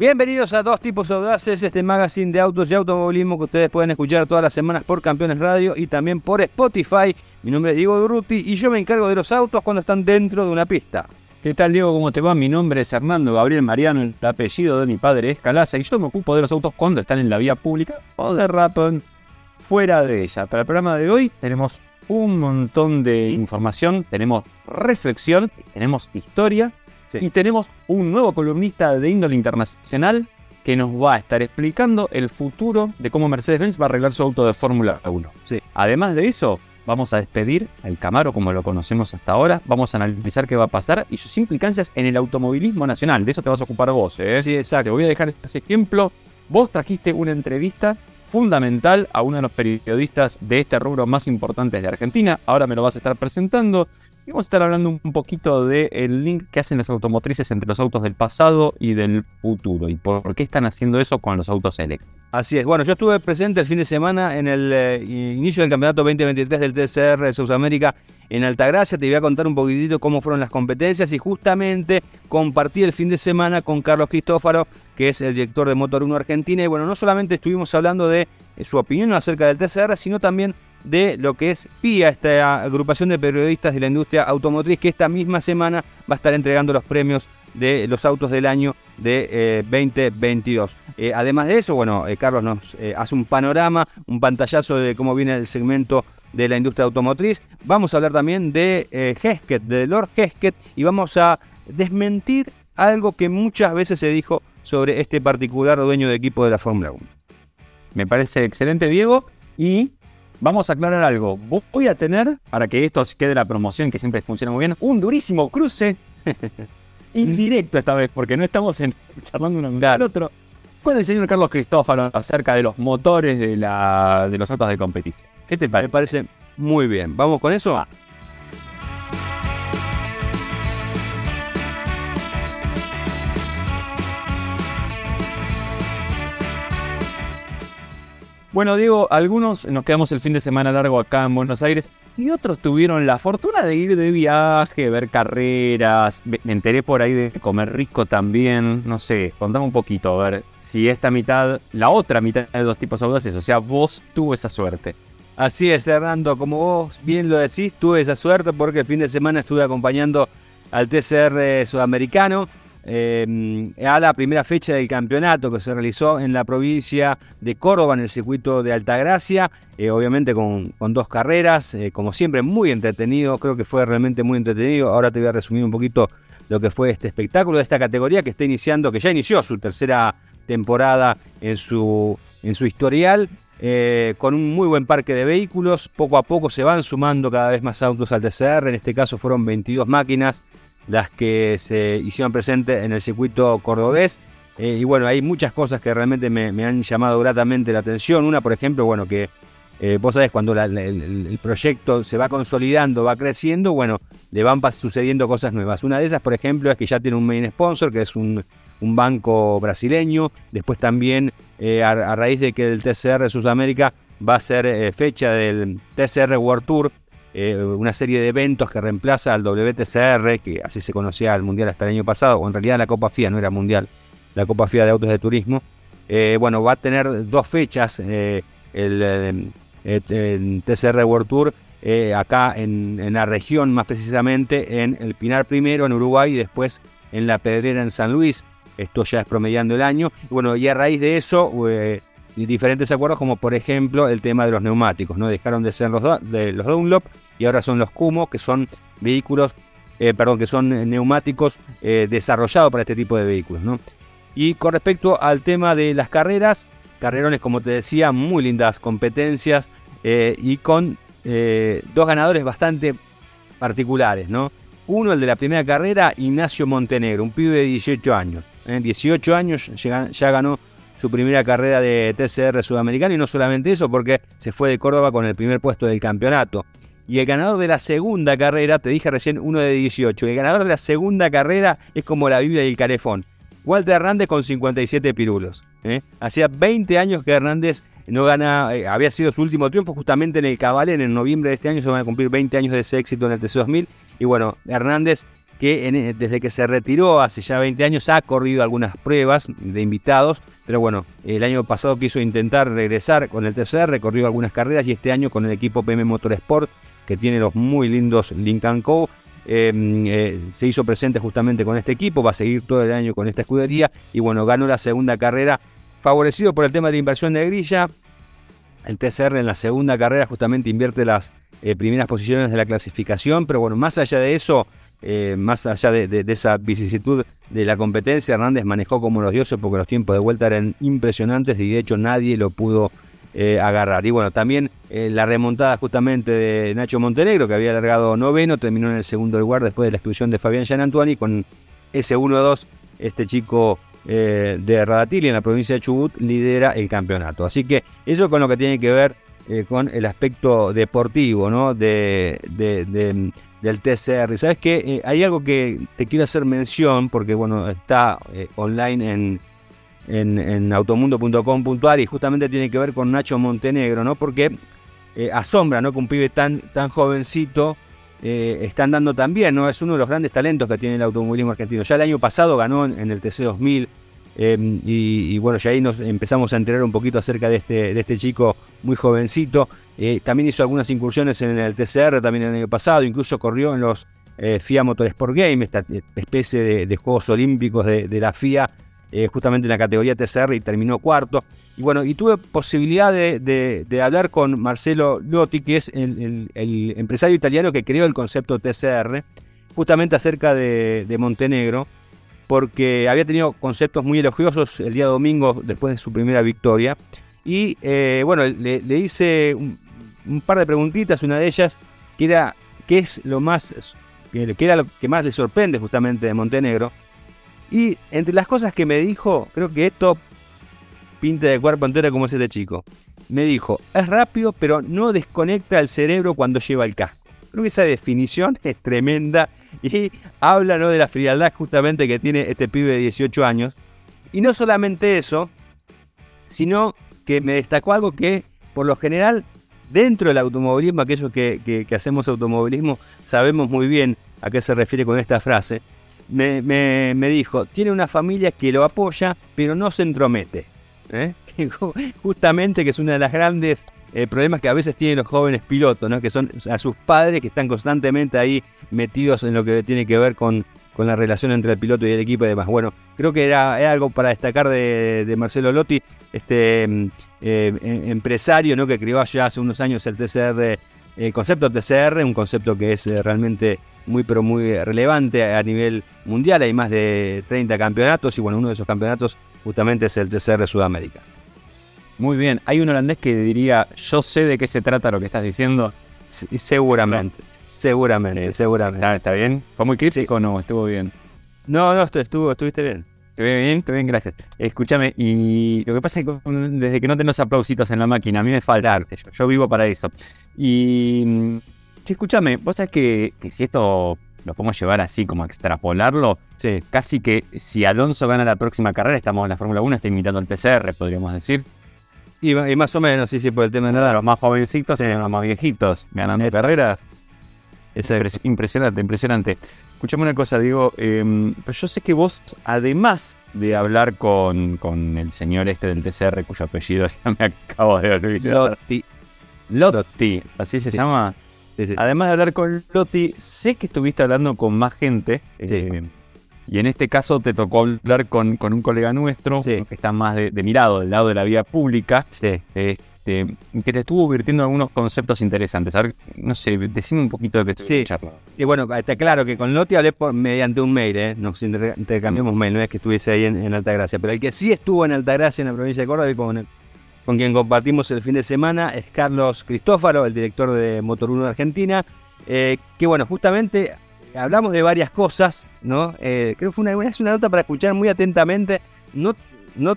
Bienvenidos a Dos Tipos Audaces, este magazine de autos y automovilismo que ustedes pueden escuchar todas las semanas por Campeones Radio y también por Spotify. Mi nombre es Diego Durruti y yo me encargo de los autos cuando están dentro de una pista. ¿Qué tal Diego? ¿Cómo te va? Mi nombre es Hernando Gabriel Mariano, el apellido de mi padre es Calaza y yo me ocupo de los autos cuando están en la vía pública o de rato fuera de ella. Para el programa de hoy tenemos un montón de información, tenemos reflexión, tenemos historia y tenemos un nuevo columnista de índole internacional que nos va a estar explicando el futuro de cómo Mercedes-Benz va a arreglar su auto de Fórmula 1. Sí. Además de eso, vamos a despedir al Camaro como lo conocemos hasta ahora, vamos a analizar qué va a pasar y sus implicancias en el automovilismo nacional. De eso te vas a ocupar vos, ¿eh? Sí, exacto. Te voy a dejar ese ejemplo. Vos trajiste una entrevista fundamental a uno de los periodistas de este rubro más importantes de Argentina. Ahora me lo vas a estar presentando. Vamos a estar hablando un poquito del link que hacen las automotrices entre los autos del pasado y del futuro. Y por qué están haciendo eso con los autos eléctricos. Así es. Bueno, yo estuve presente el fin de semana en el eh, inicio del campeonato 2023 del TCR de Sudamérica en Altagracia. Te voy a contar un poquitito cómo fueron las competencias y justamente compartí el fin de semana con Carlos Cristófaro, que es el director de Motor 1 Argentina. Y bueno, no solamente estuvimos hablando de eh, su opinión acerca del TCR, sino también de lo que es PIA, esta agrupación de periodistas de la industria automotriz, que esta misma semana va a estar entregando los premios de los autos del año de 2022. Eh, eh, además de eso, bueno, eh, Carlos nos hace un panorama, un pantallazo de cómo viene el segmento de la industria automotriz. Vamos a hablar también de Hesket, de Lord Hesket, y vamos a desmentir algo que muchas veces se dijo sobre este particular dueño de equipo de la Fórmula 1. Me parece excelente, Diego, y vamos a aclarar algo. Voy a tener, para que esto quede la promoción, que siempre funciona muy bien, un durísimo cruce indirecto esta vez, porque no estamos en, charlando uno con el otro, con el señor Carlos Cristófalo acerca de los motores de, la, de los autos de competición. ¿Qué te parece? Me parece muy bien. ¿Vamos con eso? Bueno, Diego, algunos nos quedamos el fin de semana largo acá en Buenos Aires y otros tuvieron la fortuna de ir de viaje, ver carreras. Me enteré por ahí de comer rico también. No sé, contame un poquito, a ver si esta mitad, la otra mitad de dos tipos audaces, o sea, vos tuvo esa suerte. Así es, Hernando, como vos bien lo decís, tuve esa suerte porque el fin de semana estuve acompañando al TCR sudamericano eh, a la primera fecha del campeonato que se realizó en la provincia de Córdoba, en el circuito de Altagracia, eh, obviamente con, dos carreras, eh, como siempre muy entretenido, creo que fue realmente muy entretenido. Ahora te voy a resumir un poquito lo que fue este espectáculo de esta categoría que está iniciando, que ya inició su tercera temporada en su, en su historial. Eh, con un muy buen parque de vehículos, poco a poco se van sumando cada vez más autos al TCR, en este caso fueron 22 máquinas, las que se hicieron presentes en el circuito cordobés. Eh, y bueno, hay muchas cosas que realmente me, han llamado gratamente la atención. Una, por ejemplo, bueno, que eh, vos sabés, cuando el, proyecto se va consolidando, va creciendo, bueno, le van sucediendo cosas nuevas. Una de esas, por ejemplo, es que ya tiene un main sponsor, que es un, banco brasileño. Después también, eh, a, raíz de que el TCR Sudamérica va a ser fecha del TCR World Tour, eh, una serie de eventos que reemplaza al WTCR, que así se conocía al Mundial hasta el año pasado, o en realidad la Copa FIA no era Mundial, la Copa FIA de Autos de Turismo. Eh, bueno, va a tener dos fechas eh, el, TCR World Tour, acá en, la región más precisamente, en el Pinar primero en Uruguay y después en la Pedrera en San Luis. Esto ya es promediando el año. Bueno, y a raíz de eso diferentes acuerdos, como por ejemplo el tema de los neumáticos, ¿no? Dejaron de ser los, de los Dunlop y ahora son los Kumo, que son vehículos, eh, perdón, que son neumáticos eh, desarrollados para este tipo de vehículos, ¿no? Y con respecto al tema de las carreras, carrerones, como te decía, muy lindas competencias eh, y con dos ganadores bastante particulares, ¿no? Uno, el de la primera carrera, Ignacio Montenegro, un pibe de 18 años. 18 años ya ganó su primera carrera de TCR sudamericano y no solamente eso, porque se fue de Córdoba con el primer puesto del campeonato. Y el ganador de la segunda carrera, te dije recién uno de 18, el ganador de la segunda carrera es como la Biblia y el Carefón. Walter Hernández con 57 pirulos. ¿eh? Hacía 20 años que Hernández no gana, eh, había sido su último triunfo justamente en el Cabal, en noviembre de este año se van a cumplir 20 años de ese éxito en el TC2000. Y bueno, Hernández que eh, desde que se retiró hace ya 20 años ha corrido algunas pruebas de invitados, pero bueno, el año pasado quiso intentar regresar con el TCR, recorrió algunas carreras y este año con el equipo PM Motorsport, que tiene los muy lindos Lincoln Co. Em, eh, se hizo presente justamente con este equipo, va a seguir todo el año con esta escudería y bueno, ganó la segunda carrera, favorecido por el tema de inversión de grilla. El TCR en la segunda carrera justamente invierte las eh, primeras posiciones de la clasificación, pero bueno, más allá de eso, eh, más allá de, esa vicisitud de la competencia, Hernández manejó como los dioses porque los tiempos de vuelta eran impresionantes y de hecho nadie lo pudo eh, agarrar. Y bueno, también eh, la remontada justamente de Nacho Montenegro, que había alargado noveno, terminó en el segundo lugar después de la exclusión de Fabián Gianantuani con ese 1-2. Este chico de Radatili en la provincia de Chubut lidera el campeonato. Así que eso con lo que tiene que ver con el aspecto deportivo, ¿no? de del TCR. ¿Sabes qué? Eh, hay algo que te quiero hacer mención, porque bueno, está eh, online en, en, automundo.com.ar y justamente tiene que ver con Nacho Montenegro, ¿no? Porque eh, asombra, ¿no? Que un pibe tan, tan jovencito están dando también, ¿no? Es uno de los grandes talentos que tiene el automovilismo argentino. Ya el año pasado ganó en, el TC 2000. Y, bueno, ya ahí nos empezamos a enterar un poquito acerca de este, de este chico muy jovencito. Eh, también hizo algunas incursiones en el TCR también el año pasado, incluso corrió en los eh, FIA Motorsport Games, esta especie de, Juegos Olímpicos de, la FIA, eh, justamente en la categoría TCR y terminó cuarto. Y bueno, y tuve posibilidad de, hablar con Marcelo Lotti, que es el, empresario italiano que creó el concepto TCR, justamente acerca de, Montenegro, porque había tenido conceptos muy elogiosos el día domingo después de su primera victoria. Y eh, bueno, le, hice un, par de preguntitas, una de ellas, que era qué es lo más, que era lo que más le sorprende justamente de Montenegro. Y entre las cosas que me dijo, creo que esto pinta de cuerpo entero como es este chico. Me dijo, es rápido, pero no desconecta el cerebro cuando lleva el casco. Creo que esa definición es tremenda y habla de la frialdad justamente que tiene este pibe de 18 años. Y no solamente eso, sino que me destacó algo que, por lo general, dentro del automovilismo, aquellos que, hacemos automovilismo, sabemos muy bien a qué se refiere con esta frase. Me, dijo, tiene una familia que lo apoya, pero no se entromete. ¿eh? Justamente que es uno de los grandes eh, problemas que a veces tienen los jóvenes pilotos, ¿no? que son a sus padres que están constantemente ahí metidos en lo que tiene que ver con, con la relación entre el piloto y el equipo y demás. Bueno, creo que era, algo para destacar de, Marcelo Lotti, este eh, em, empresario ¿no? que creó ya hace unos años el TCR, el concepto TCR, un concepto que es eh, realmente muy pero muy relevante a nivel mundial, hay más de 30 campeonatos y bueno, uno de esos campeonatos justamente es el TCR Sudamérica. Muy bien, hay un holandés que diría, yo sé de qué se trata lo que estás diciendo. seguramente. Seguramente, seguramente. Ah, ¿Está bien? ¿Fue muy crítico o no? ¿Estuvo bien? No, no, estuvo, estuviste bien. Estuve bien, estuve bien, gracias. Escúchame, y lo que pasa es que desde que no tenés aplausitos en la máquina, a mí me falta arte, yo, vivo para eso. Y mm, escúchame, vos sabés que, si esto lo podemos llevar así, como extrapolarlo, sí. casi que si Alonso gana la próxima carrera, estamos en la Fórmula 1, está imitando el TCR, podríamos decir. Y, más o menos, sí, sí, por el tema de nada. Los más jovencitos y los más viejitos ganando carreras. Es impresionante, impresionante. Escuchame una cosa, digo, eh, yo sé que vos, además de hablar con, con, el señor este del TCR, cuyo apellido ya me acabo de olvidar. Lotti. Lotti, ¿así se llama? Además de hablar con Lotti, sé que estuviste hablando con más gente. Eh, y en este caso te tocó hablar con, con un colega nuestro que está más de, mirado, del lado de la vía pública. Sí. Este, que te estuvo virtiendo algunos conceptos interesantes. A ver, no sé, decime un poquito de qué estuvo sí, Sí, bueno, está claro que con Loti hablé por, mediante un mail, ¿eh? nos intercambiamos mail, no es que estuviese ahí en, Altagracia, pero el que sí estuvo en Altagracia, en la provincia de Córdoba, y con, con quien compartimos el fin de semana, es Carlos Cristófaro, el director de Motor 1 de Argentina, eh, que bueno, justamente hablamos de varias cosas, ¿no? Eh, creo que fue una, es una nota para escuchar muy atentamente, no, no,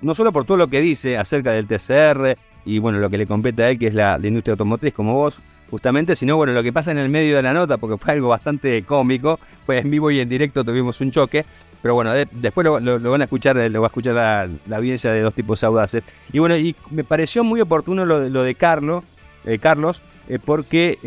no solo por todo lo que dice acerca del TCR, y bueno, lo que le compete a él, que es la, industria automotriz, como vos, justamente, sino bueno, lo que pasa en el medio de la nota, porque fue algo bastante cómico, fue en vivo y en directo tuvimos un choque, pero bueno, después lo, van a escuchar, lo va a escuchar la, audiencia de dos tipos audaces. Y bueno, y me pareció muy oportuno lo, de Carlos, eh, Carlos eh, porque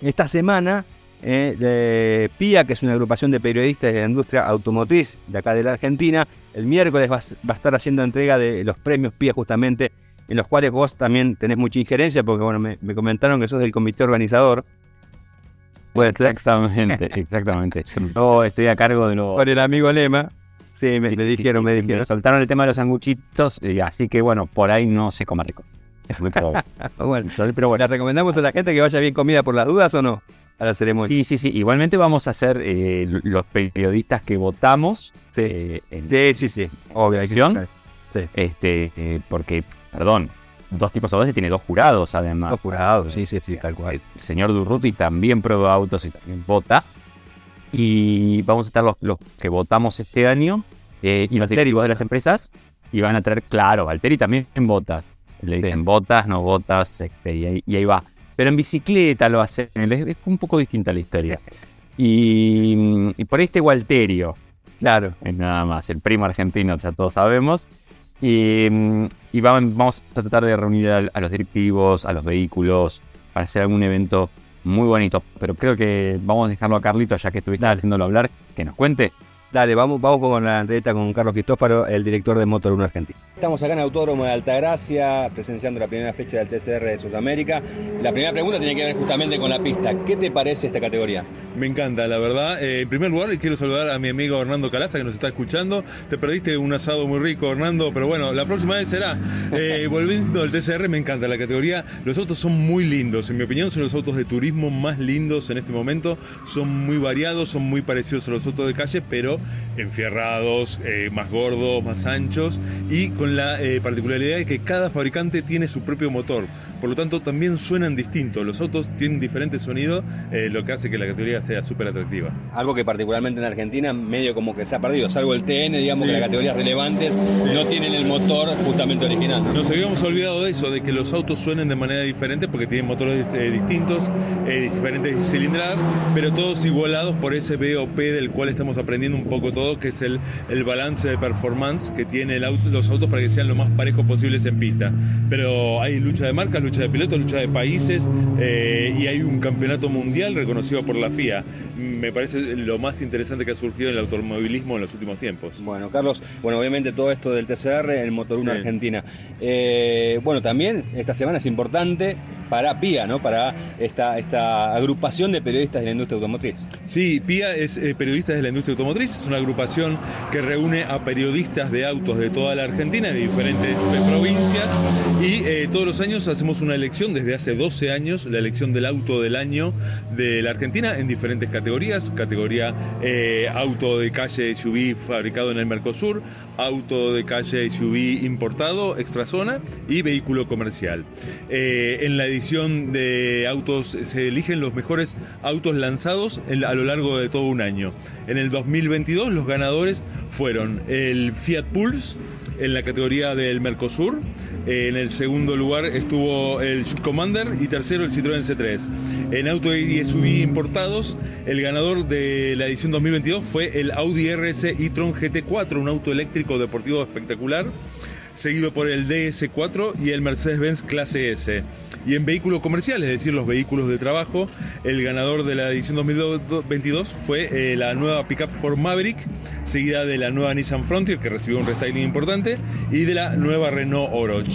esta semana eh, de PIA, que es una agrupación de periodistas de la industria automotriz de acá de la Argentina. El miércoles va, a estar haciendo entrega de los premios PIA justamente, en los cuales vos también tenés mucha injerencia, porque bueno, me, comentaron que sos del comité organizador. Exactamente, exactamente. Yo estoy a cargo de lo... Con el amigo Lema. Sí, me, dijeron, me dijeron. soltaron el tema de los sanguchitos, y así que bueno, por ahí no se come rico. bueno, pero bueno. ¿Le recomendamos a la gente que vaya bien comida por las dudas o no? A la ceremonia. Sí, sí, sí. Igualmente vamos a ser eh, los periodistas que votamos. Sí, eh, sí, sí, sí. Obvio. Sí. Este, eh, porque, perdón, dos tipos de tiene dos jurados además. Dos jurados, sí, sí, sí, tal cual. El señor Durruti también prueba autos y también vota. Y vamos a estar los, los que votamos este año y los directivos de las empresas. Y van a traer, claro, Valtteri también en botas. Le dicen botas, no botas, este, y, ahí, va. Pero en bicicleta lo hacen, es, un poco distinta la historia. Y, por ahí este Walterio, claro, es nada más, el primo argentino, ya todos sabemos. Y, vamos, a tratar de reunir a, los directivos, a los vehículos, para hacer algún evento muy bonito. Pero creo que vamos a dejarlo a Carlito, ya que estuviste haciéndolo hablar, que nos cuente Dale, vamos, vamos con la entrevista con Carlos Cristófaro, el director de Motor 1 Argentina. Estamos acá en Autódromo de Altagracia, presenciando la primera fecha del TCR de Sudamérica. La primera pregunta tiene que ver justamente con la pista. ¿Qué te parece esta categoría? Me encanta, la verdad. Eh, en primer lugar, quiero saludar a mi amigo Hernando Calaza, que nos está escuchando. Te perdiste un asado muy rico, Hernando, pero bueno, la próxima vez será. Eh, volviendo al TCR, me encanta la categoría. Los autos son muy lindos. En mi opinión, son los autos de turismo más lindos en este momento. Son muy variados, son muy parecidos a los autos de calle, pero enfierrados, eh, más gordos, más anchos y con la eh, particularidad de que cada fabricante tiene su propio motor. Por lo tanto, también suenan distintos. Los autos tienen diferentes sonidos, eh, lo que hace que la categoría sea súper atractiva. Algo que particularmente en Argentina medio como que se ha perdido, salvo el TN, digamos que las categorías relevantes no tienen el motor justamente original. Nos habíamos olvidado de eso, de que los autos suenen de manera diferente porque tienen motores distintos, diferentes cilindradas, pero todos igualados por ese BOP del cual estamos aprendiendo un poco todo que es el, el balance de performance que tiene los autos para que sean lo más parejos posibles en pista. Pero hay lucha de marcas, lucha de pilotos, lucha de países eh, y hay un campeonato mundial reconocido por la FIA. Me parece lo más interesante que ha surgido en el automovilismo en los últimos tiempos. Bueno, Carlos, bueno, obviamente todo esto del TCR, el Motor 1 Argentina. Eh, bueno, también esta semana es importante para PIA, ¿no? Para esta, esta agrupación de periodistas de la industria automotriz. Sí, PIA es eh, periodistas de la industria automotriz, es una agrupación que reúne a periodistas de autos de toda la Argentina, de diferentes eh, provincias, y eh, todos los años hacemos una elección, desde hace 12 años, la elección del auto del año de la Argentina en diferentes categorías, categoría auto de calle SUV fabricado en el Mercosur, auto de calle SUV importado, extrazona y vehículo comercial. en la edición de autos se eligen los mejores autos lanzados a lo largo de todo un año. En el 2022 los ganadores fueron el Fiat Pulse en la categoría del Mercosur. En el segundo lugar estuvo el Commander y tercero el Citroën C3. En auto y SUV importados, el ganador de la edición 2022 fue el Audi RS e-tron GT4, un auto eléctrico deportivo espectacular seguido por el DS4 y el Mercedes-Benz Clase S. Y en vehículos comerciales, es decir, los vehículos de trabajo, el ganador de la edición 2022 fue eh, la nueva pickup Ford Maverick, seguida de la nueva Nissan Frontier, que recibió un restyling importante, y de la nueva Renault Oroch.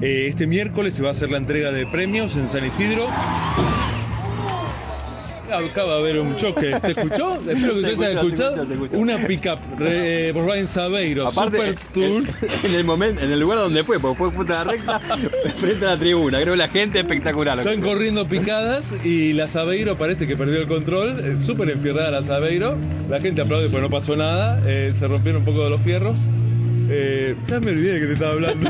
Eh, este miércoles se va a hacer la entrega de premios en San Isidro. Acaba de haber un choque. ¿Se escuchó? Espero que se, haya escuchado. Una pickup eh, por Ryan Sabeiro, Super Tour. En el momento, en el lugar donde fue, porque fue puta recta frente a la tribuna. Creo que la gente espectacular. Están corriendo picadas y la Sabeiro parece que perdió el control. Eh, súper enfierrada la Sabeiro. La gente aplaude porque no pasó nada. Eh, se rompieron un poco de los fierros. Eh, ya me olvidé de que te estaba hablando.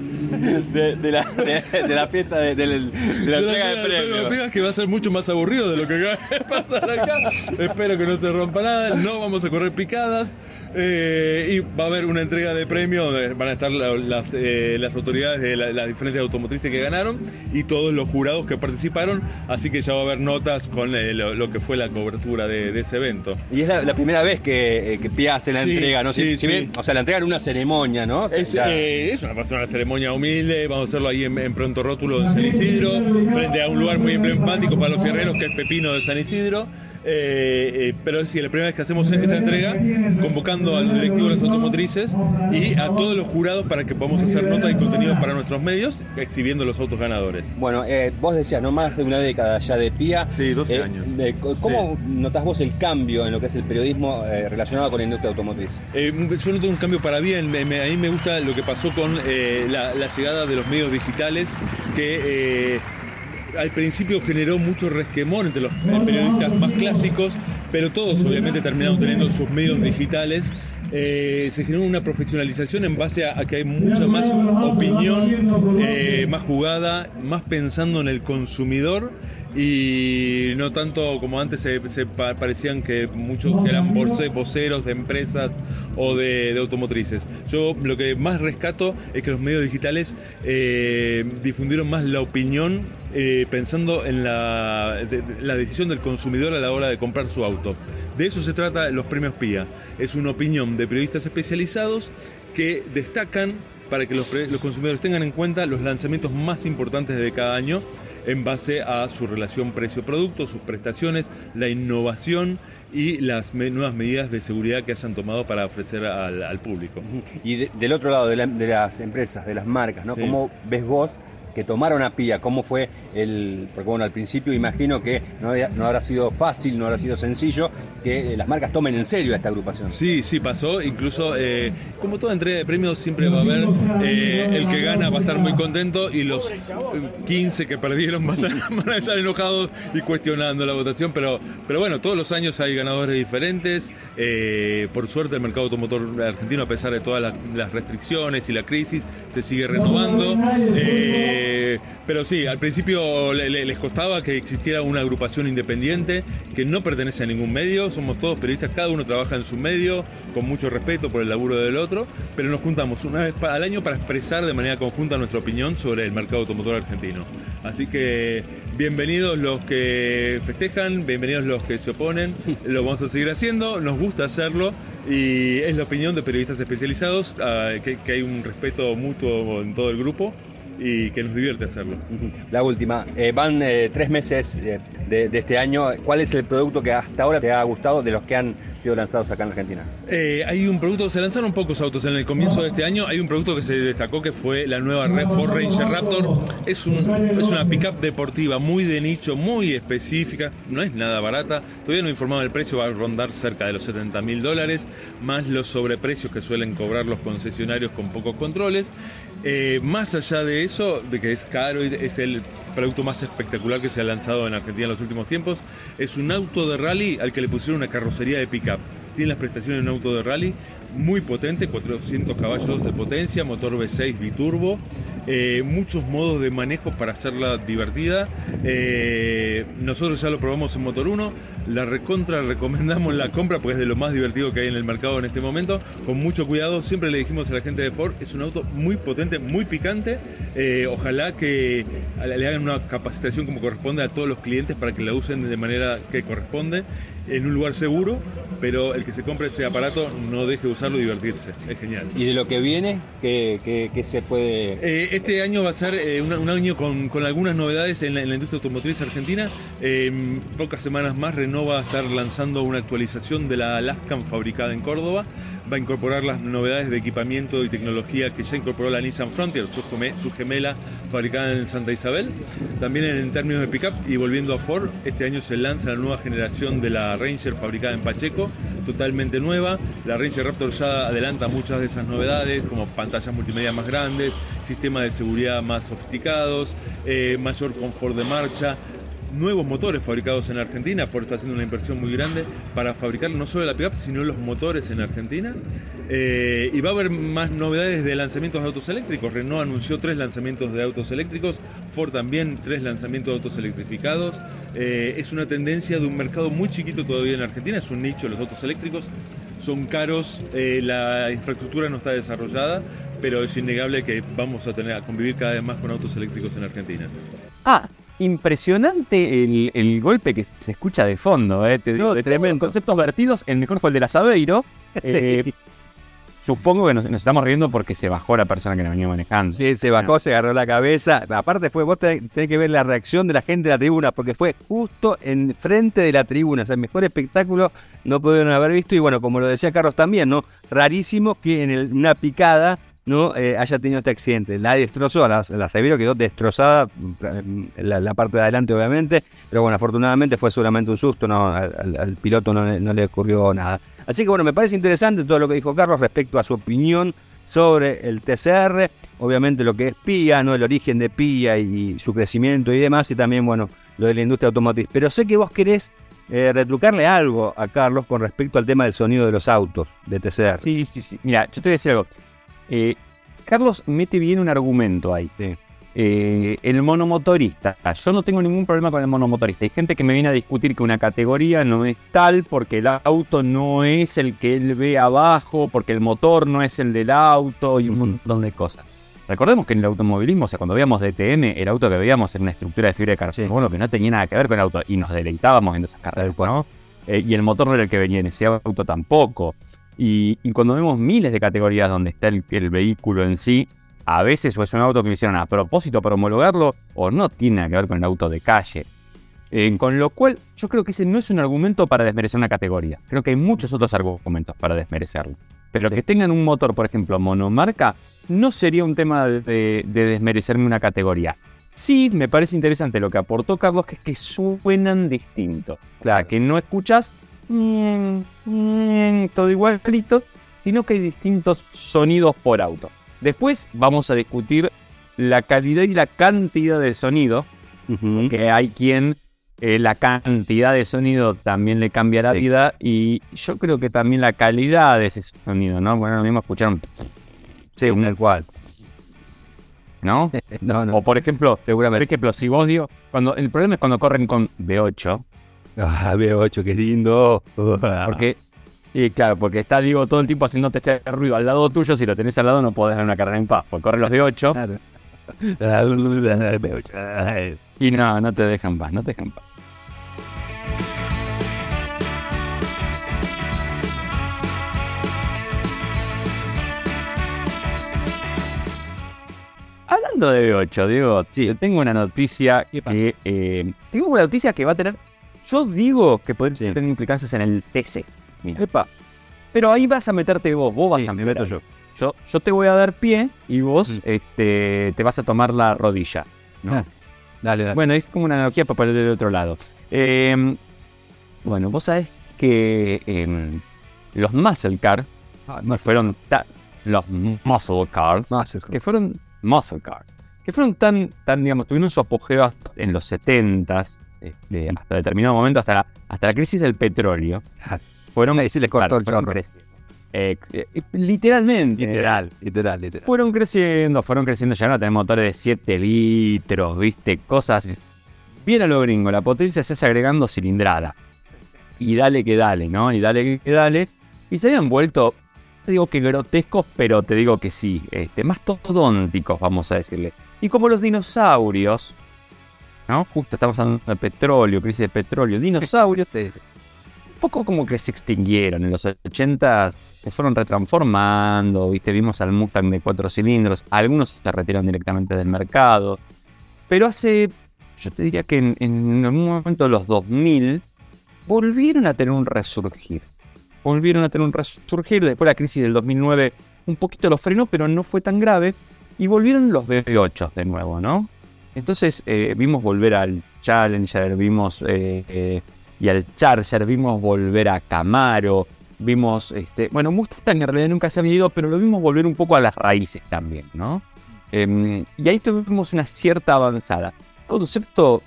de, de, la, de, la, fiesta de, la entrega de, premios. que va a ser mucho más aburrido de lo que acaba de pasar acá. Espero que no se rompa nada. No vamos a correr picadas. Eh, y va a haber una entrega de premios. Van a estar las, eh, las autoridades de las diferentes automotrices que ganaron y todos los jurados que participaron. Así que ya va a haber notas con eh, lo, que fue la cobertura de, ese evento. Y es la, primera vez que, que hace la entrega, ¿no? o sea, la entrega en una ceremonia, ¿no? Es, es una, una ceremonia vamos a hacerlo ahí en, Pronto Rótulo en San Isidro, frente a un lugar muy emblemático para los fierreros que es Pepino de San Isidro. Eh, eh, pero sí, la primera vez que hacemos esta entrega, convocando a los directivos de las automotrices y a todos los jurados para que podamos hacer nota y contenido para nuestros medios, exhibiendo los autos ganadores. Bueno, eh, vos decías, no más de una década ya de PIA. Sí, 12 años. ¿Cómo notás vos el cambio en lo que es el periodismo relacionado con la industria automotriz? yo noto un cambio para bien. a mí me gusta lo que pasó con la, la, llegada de los medios digitales, que al principio generó mucho resquemor entre los periodistas más clásicos, pero todos obviamente terminaron teniendo sus medios digitales. Eh, se generó una profesionalización en base a, que hay mucha más opinión, eh, más jugada, más pensando en el consumidor y no tanto como antes se, parecían que muchos eran voceros de empresas o de, automotrices. Yo lo que más rescato es que los medios digitales eh, difundieron más la opinión eh, pensando en la, la, decisión del consumidor a la hora de comprar su auto. De eso se trata los premios PIA. Es una opinión de periodistas especializados que destacan para que los, los consumidores tengan en cuenta los lanzamientos más importantes de cada año en base a su relación precio-producto, sus prestaciones, la innovación y las nuevas medidas de seguridad que hayan tomado para ofrecer al, público. Y del otro lado, de, las empresas, de las marcas, ¿no? ¿Cómo ves vos que tomaron a PIA? ¿Cómo fue el...? Porque bueno, al principio imagino que no, habrá sido fácil, no habrá sido sencillo que eh, las marcas tomen en serio a esta agrupación. Sí, sí, pasó. Incluso, eh, como toda entrega de premios, siempre va a haber eh, el que gana va a estar muy contento y los 15 que perdieron van a, estar, enojados y cuestionando la votación. Pero, pero bueno, todos los años hay ganadores diferentes. por suerte, el mercado automotor argentino, a pesar de todas las, restricciones y la crisis, se sigue renovando. Pero sí, al principio les costaba que existiera una agrupación independiente que no pertenece a ningún medio, somos todos periodistas, cada uno trabaja en su medio, con mucho respeto por el laburo del otro, pero nos juntamos una vez al año para expresar de manera conjunta nuestra opinión sobre el mercado automotor argentino. Así que bienvenidos los que festejan, bienvenidos los que se oponen, lo vamos a seguir haciendo, nos gusta hacerlo y es la opinión de periodistas especializados, ah, que hay un respeto mutuo en todo el grupo y que nos divierte hacerlo. La última, eh, van eh, tres meses eh, de, este año. ¿Cuál es el producto que hasta ahora te ha gustado de los que han lanzados acá en Argentina? hay un producto, se lanzaron pocos autos en el comienzo de este año. Hay un producto que se destacó que fue la nueva Ford Ranger Raptor. Es, un, es una pickup deportiva muy de nicho, muy específica. No es nada barata. Todavía no informado el precio, va a rondar cerca de los 70 mil dólares, más los sobreprecios que suelen cobrar los concesionarios con pocos controles. más allá de eso, de que es caro es el producto más espectacular que se ha lanzado en Argentina en los últimos tiempos, es un auto de rally al que le pusieron una carrocería de pickup. Tiene las prestaciones de un auto de rally muy potente, 400 caballos de potencia, motor V6 biturbo, eh, muchos modos de manejo para hacerla divertida. Eh, nosotros ya lo probamos en Motor 1, la recontra recomendamos la compra porque es de lo más divertido que hay en el mercado en este momento. Con mucho cuidado, siempre le dijimos a la gente de Ford, es un auto muy potente, muy picante. Eh, ojalá que le hagan una capacitación como corresponde a todos los clientes para que la usen de manera que corresponde en un lugar seguro, pero el que se compre ese aparato no deje de usarlo y divertirse. Es genial. ¿Y de lo que viene? ¿Qué, se puede...? Eh, este año va a ser eh, un, año con, algunas novedades en la, industria automotriz argentina. En pocas semanas más Renault va a estar lanzando una actualización de la Alaskan fabricada en Córdoba. Va a incorporar las novedades de equipamiento y tecnología que ya incorporó la Nissan Frontier, su, gemela fabricada en Santa Isabel. También en términos de pickup y volviendo a Ford, este año se lanza la nueva generación de la Ranger fabricada en Pacheco, totalmente nueva. La Ranger Raptor ya adelanta muchas de esas novedades, como pantallas multimedia más grandes, sistemas de seguridad más sofisticados, eh, mayor confort de marcha, nuevos motores fabricados en Argentina. Ford está haciendo una inversión muy grande para fabricar no solo la pickup, sino los motores en Argentina. Eh, y va a haber más novedades de lanzamientos de autos eléctricos. Renault anunció tres lanzamientos de autos eléctricos, Ford también tres lanzamientos de autos electrificados. Eh, es una tendencia de un mercado muy chiquito todavía en Argentina, es un nicho los autos eléctricos. Son caros, eh, la infraestructura no está desarrollada, pero es innegable que vamos a tener a convivir cada vez más con autos eléctricos en Argentina. Ah, impresionante el, golpe que se escucha de fondo, ¿eh? Te digo, de tremendo. conceptos vertidos, el mejor fue el de la Sabeiro. Eh, Supongo que nos, nos estamos riendo porque se bajó la persona que la venía manejando. Sí, se bajó, se agarró la cabeza. Aparte fue, vos tenés, tenés que ver la reacción de la gente de la tribuna, porque fue justo en frente de la tribuna. O sea, el mejor espectáculo no pudieron haber visto. Y bueno, como lo decía Carlos también, ¿no? Rarísimo que en el- una picada no Eh, haya tenido este accidente. La destrozó, la, la Severo quedó destrozada, mm, la, parte de adelante obviamente, pero bueno, afortunadamente fue solamente un susto, no, al, piloto no le ocurrió nada. Así que bueno, me parece interesante todo lo que dijo Carlos respecto a su opinión sobre el TCR, obviamente lo que es PIA, ¿no? el origen de PIA y su crecimiento y demás, y también bueno, lo de la industria automotriz. Pero sé que vos querés eh, retrucarle algo a Carlos con respecto al tema del sonido de los autos de TCR. Sí, sí, sí. Mira, yo te voy a decir algo. Eh, Carlos mete bien un argumento ahí. Sí. Eh, el monomotorista. Yo no tengo ningún problema con el monomotorista. Hay gente que me viene a discutir que una categoría no es tal porque el auto no es el que él ve abajo, porque el motor no es el del auto y un montón de cosas. Recordemos que en el automovilismo, o sea, cuando veíamos DTM, el auto que veíamos era una estructura de fibra de carbono que no tenía nada que ver con el auto y nos deleitábamos en esas carreras, ¿no? Eh, y el motor no era el que venía en ese auto tampoco. Y, y cuando vemos miles de categorías donde está el, el vehículo en sí, a veces o es un auto que lo hicieron a propósito para homologarlo o no tiene nada que ver con el auto de calle. Eh, con lo cual, yo creo que ese no es un argumento para desmerecer una categoría. Creo que hay muchos otros argumentos para desmerecerlo. Pero que tengan un motor, por ejemplo, monomarca, no sería un tema de, de desmerecerme una categoría. Sí, me parece interesante lo que aportó Carlos, que es que suenan distintos. Claro, que no escuchas todo igualito, sino que hay distintos sonidos por auto. Después vamos a discutir la calidad y la cantidad de sonido, que hay quien eh, la cantidad de sonido también le cambia la Sí. vida y yo creo que también la calidad de ese sonido, ¿no? Bueno, lo mismo escucharon, Sí, un- cual. ¿no? No, no. O por ejemplo, por Seguramente. ejemplo, si vos digo, cuando el problema es cuando corren con V8, Ah, B8, qué lindo. porque y claro, porque está digo todo el tiempo haciéndote este ruido al lado tuyo, si lo tenés al lado no podés dar una carrera en paz, porque corren los V8 Claro. Ah, B8. Y no, no te dejan paz, no te dejan paz. Hablando de V8, Diego, Sí. te tengo una noticia que eh, tengo una noticia que va a tener. Yo digo que Sí. tener implicancias en el TC. Mira. Epa, Pero ahí vas a meterte vos, vos vas sí, a me meter meto yo. Yo, yo te voy a dar pie y vos Mm. este, te vas a tomar la rodilla. ¿no? Ah, Dale, dale. Bueno, es como una analogía para poner del otro lado. Eh, bueno, vos sabés que em, los muscle car Ah, fueron los muscle cars más que fueron muscle cars que fueron tan, tan digamos, tuvieron su apogeo en los 70s, este, hasta determinado momento, hasta la, hasta la crisis del petróleo. Fueron, se les cortó el chorro. Eh, eh, literalmente. Literal, literal, literal. Fueron creciendo, fueron creciendo, ya no tenemos motores de 7 litros, viste, cosas. Bien a lo gringo, la potencia se hace agregando cilindrada. Y dale que dale, ¿no? Y dale que dale. Y se habían vuelto, te digo que grotescos, pero te digo que sí, este, más todónticos, vamos a decirle. Y como los dinosaurios, ¿no? Justo estamos hablando de petróleo, crisis de petróleo, dinosaurios, un poco como que se extinguieron. En los 80 se fueron retransformando, ¿viste? Vimos al Mustang de cuatro cilindros, algunos se retiraron directamente del mercado. Pero hace, yo te diría que en, en algún momento de los 2000, volvieron a tener un resurgir. Volvieron a tener un resurgir, después la crisis del 2009 un poquito lo frenó, pero no fue tan grave. Y volvieron los V8 de nuevo, ¿no? Entonces eh, vimos volver al Challenger, vimos eh, eh, y al Charger, vimos volver a Camaro, vimos, este, bueno, Mustang en realidad nunca se había ido, pero lo vimos volver un poco a las raíces también, ¿no? Em, y ahí tuvimos una cierta avanzada. Concepto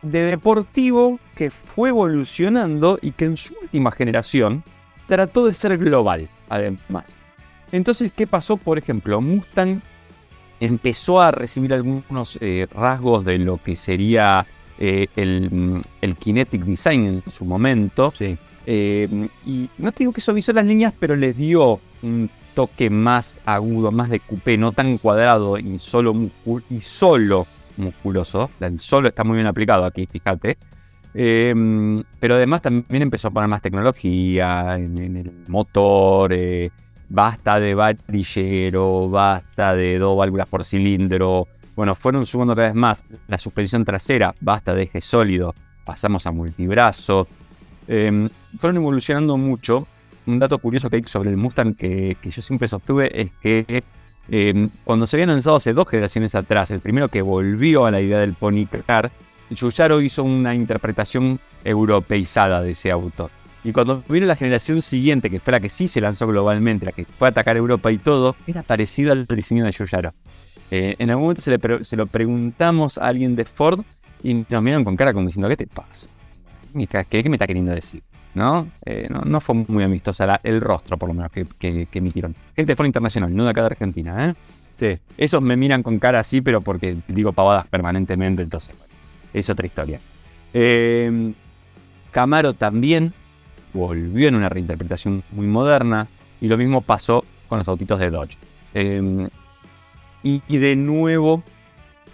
de deportivo que fue evolucionando y que en su última generación trató de ser global, además. Entonces, ¿qué pasó? Por ejemplo, Mustang empezó a recibir algunos eh, rasgos de lo que sería eh, el, mm, el Kinetic Design en su momento. Sí. Eh, y no te digo que suavizó las líneas, pero les dio un toque más agudo, más de coupé, no tan cuadrado y solo, y solo musculoso. El solo está muy bien aplicado aquí, fíjate. Eh, pero además también empezó a poner más tecnología en, en el motor, basta de varillero, basta de dos válvulas por cilindro. Bueno, fueron sumando cada vez más la suspensión trasera, basta de eje sólido, pasamos a multibrazo. Em, fueron evolucionando mucho. Un dato curioso que hay sobre el Mustang que, yo siempre sostuve es que em, cuando se habían lanzado hace dos generaciones atrás, el primero que volvió a la idea del pony car, Giugiaro hizo una interpretación europeizada de ese auto. Y cuando vino la generación siguiente, que fue la que sí se lanzó globalmente, la que fue a atacar Europa y todo, era parecida al diseño de Giugiaro. Eh, en algún momento se, lo preguntamos a alguien de Ford y nos miraron con cara como diciendo, ¿qué te pasa? ¿Qué, me está queriendo decir? ¿No? Eh, no, fue muy amistosa el rostro, por lo menos, que, que, emitieron. Gente de Ford Internacional, no de acá de Argentina, ¿eh? Sí. Esos me miran con cara así, pero porque digo pavadas permanentemente, entonces, bueno, es otra historia. Eh, Camaro también volvió en una reinterpretación muy moderna y lo mismo pasó con los autitos de Dodge. Em, y, de nuevo,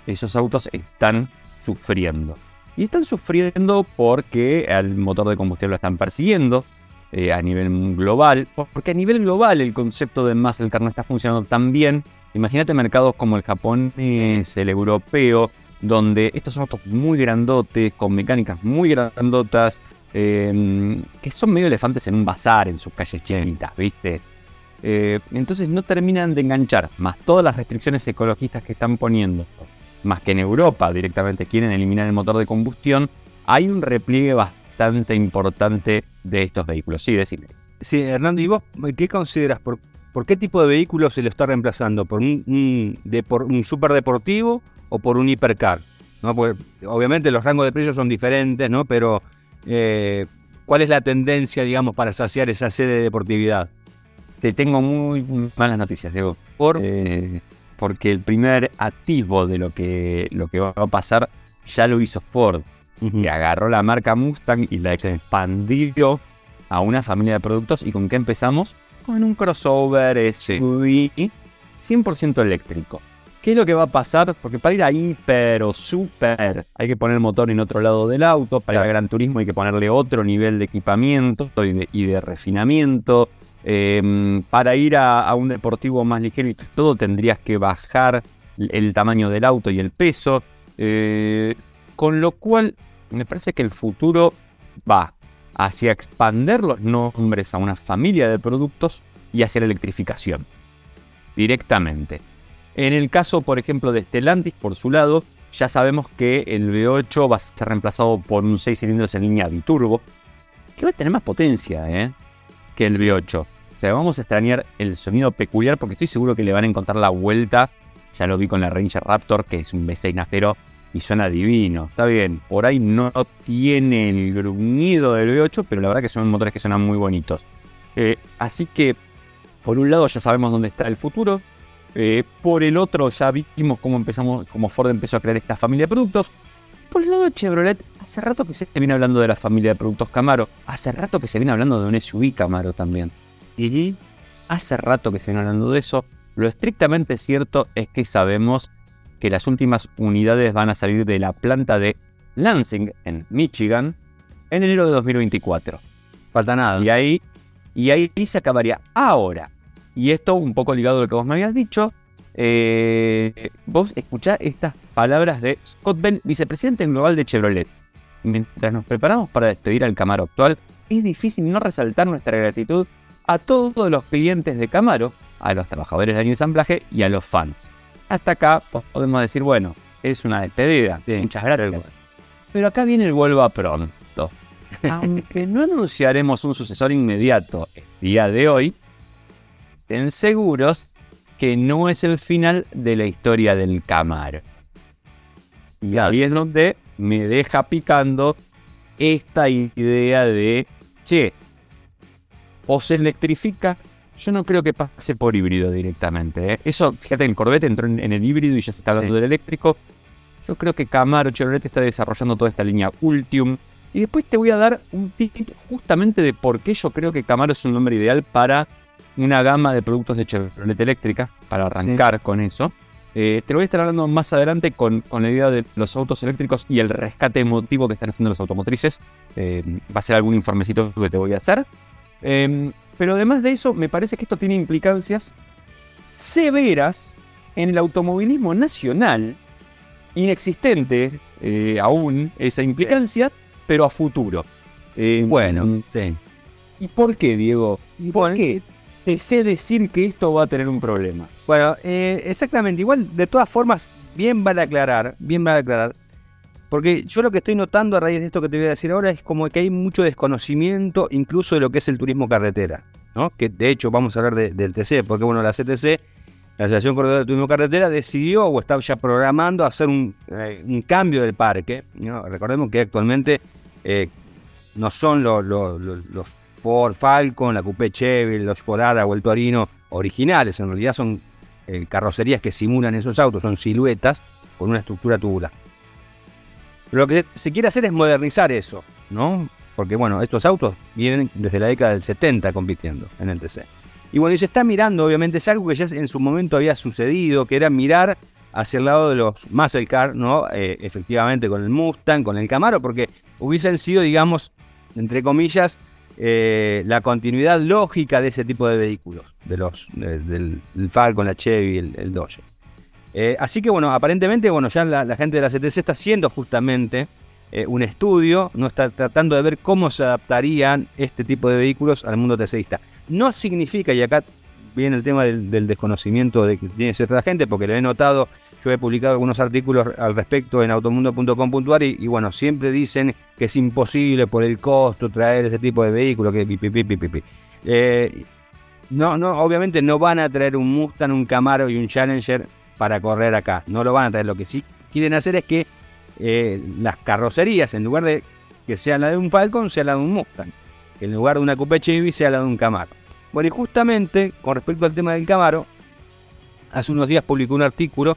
esos autos están sufriendo. Y están sufriendo porque al motor de combustión lo están persiguiendo eh, a nivel global. Porque a nivel global el concepto de muscle car no está funcionando tan bien. Imagínate mercados como el japonés, el europeo, donde estos son autos muy grandotes, con mecánicas muy grandotas, Em, que son medio elefantes en un bazar en sus calles chiquitas, ¿viste? Eh, entonces no terminan de enganchar, más todas las restricciones ecologistas que están poniendo, más que en Europa directamente quieren eliminar el motor de combustión, hay un repliegue bastante importante de estos vehículos. Sí, decime. Sí, Hernando, ¿y vos qué consideras? ¿Por, qué tipo de vehículo se lo está reemplazando? ¿Por un, un, de, superdeportivo o por un hipercar? ¿No? obviamente los rangos de precios son diferentes, ¿no? Pero eh, ¿cuál es la tendencia, digamos, para saciar esa sede de deportividad? Te tengo muy malas noticias, Diego. ¿Por? Eh, porque el primer atisbo de lo que, lo que va a pasar ya lo hizo Ford, que agarró la marca Mustang y la expandió a una familia de productos. ¿Y con qué empezamos? Con un crossover SUV 100% eléctrico. ¿Qué es lo que va a pasar? Porque para ir a hiper o super hay que poner el motor en otro lado del auto. Para ir a gran turismo hay que ponerle otro nivel de equipamiento y de, refinamiento. Em, para ir a, un deportivo más ligero y todo tendrías que bajar el tamaño del auto y el peso. Eh, con lo cual me parece que el futuro va hacia expander los nombres a una familia de productos y hacia la electrificación. Directamente. En el caso, por ejemplo, de Stellantis, por su lado, ya sabemos que el V8 va a ser reemplazado por un 6 cilindros en línea biturbo, que va a tener más potencia ¿eh? que el V8. O sea, vamos a extrañar el sonido peculiar porque estoy seguro que le van a encontrar la vuelta. Ya lo vi con la Ranger Raptor, que es un V6 nafero y suena divino. Está bien, por ahí no tiene el gruñido del V8, pero la verdad que son motores que suenan muy bonitos. Eh, así que, por un lado ya sabemos dónde está el futuro, eh, por el otro, ya vimos cómo empezamos, cómo Ford empezó a crear esta familia de productos. Por el lado de Chevrolet, hace rato que se viene hablando de la familia de productos Camaro. Hace rato que se viene hablando de un SUV Camaro también. Y hace rato que se viene hablando de eso. Lo estrictamente cierto es que sabemos que las últimas unidades van a salir de la planta de Lansing en Michigan en enero de 2024. Falta nada. Y ahí, y ahí se acabaría. Ahora, y esto un poco ligado a lo que vos me habías dicho. Eh, vos escuchá estas palabras de Scott Bell, vicepresidente global de Chevrolet. Mientras nos preparamos para despedir al Camaro actual, es difícil no resaltar nuestra gratitud a todos los clientes de Camaro, a los trabajadores de ensamblaje y a los fans. Hasta acá podemos decir, bueno, es una despedida. Muchas gracias. Pero acá viene el vuelva pronto. Aunque no anunciaremos un sucesor inmediato el día de hoy, estén seguros que no es el final de la historia del Camaro. Y ahí es donde me deja picando esta idea de, che, o se electrifica, yo no creo que pase por híbrido directamente. ¿eh? Eso, fíjate, el Corvette entró en, el híbrido y ya se está hablando del eléctrico. Yo creo que Camaro Chevrolet está desarrollando toda esta línea Ultium. Y después te voy a dar un tip justamente de por qué yo creo que Camaro es un nombre ideal para una gama de productos de Chevrolet eléctrica para arrancar con eso. Eh, te lo voy a estar hablando más adelante con, la idea de los autos eléctricos y el rescate emotivo que están haciendo las automotrices. Eh, va a ser algún informecito que te voy a hacer. Em, Pero además de eso, me parece que esto tiene implicancias severas en el automovilismo nacional, inexistente eh, aún esa implicancia, pero a futuro. Bueno, sí. ¿Y por qué, Diego? ¿Y por qué te sé decir que esto va a tener un problema? Bueno, eh, exactamente. Igual, de todas formas, bien vale aclarar, bien vale aclarar. Porque yo lo que estoy notando a raíz de esto que te voy a decir ahora es como que hay mucho desconocimiento incluso de lo que es el turismo carretera, ¿no? Que de hecho vamos a hablar de- del TC, porque bueno, la CTC, la Asociación Corredor de Turismo Carretera, decidió o está ya programando hacer un, eh, cambio del parque. Recordemos que actualmente eh, no son los- los Ford Falcon, la Coupé Chevy, los Podara o el Torino originales, en realidad son eh, carrocerías que simulan esos autos, son siluetas con una estructura tubular. Pero lo que se quiere hacer es modernizar eso, ¿no? Porque bueno, estos autos vienen desde la década del 70 compitiendo en el TC. Y bueno, y se está mirando, obviamente, es algo que ya en su momento había sucedido, que era mirar hacia el lado de los muscle car, ¿no? Eh, efectivamente con el Mustang, con el Camaro, porque hubiesen sido, digamos, entre comillas, eh, la continuidad lógica de ese tipo de vehículos, de los, de- del, Falcon, la Chevy, el, el Dodge. Eh, así que bueno, aparentemente, bueno, ya la, gente de la CTC está haciendo justamente eh, un estudio, no está tratando de ver cómo se adaptarían este tipo de vehículos al mundo TCista. No significa, y acá viene el tema del, desconocimiento de que tiene cierta gente, porque lo he notado, yo he publicado algunos artículos al respecto en automundo.com.ar y, y bueno, siempre dicen que es imposible por el costo traer ese tipo de vehículos, que pi, pi, pi, pi, pi, pi. Eh, no, no, obviamente no van a traer un Mustang, un Camaro y un Challenger para correr acá. No lo van a traer. Lo que sí quieren hacer es que eh, las carrocerías, en lugar de que sea la de un Falcon, sea la de un Mustang. En lugar de una Coupe Chevy sea la de un Camaro. Bueno, y justamente con respecto al tema del Camaro, hace unos días publicó un artículo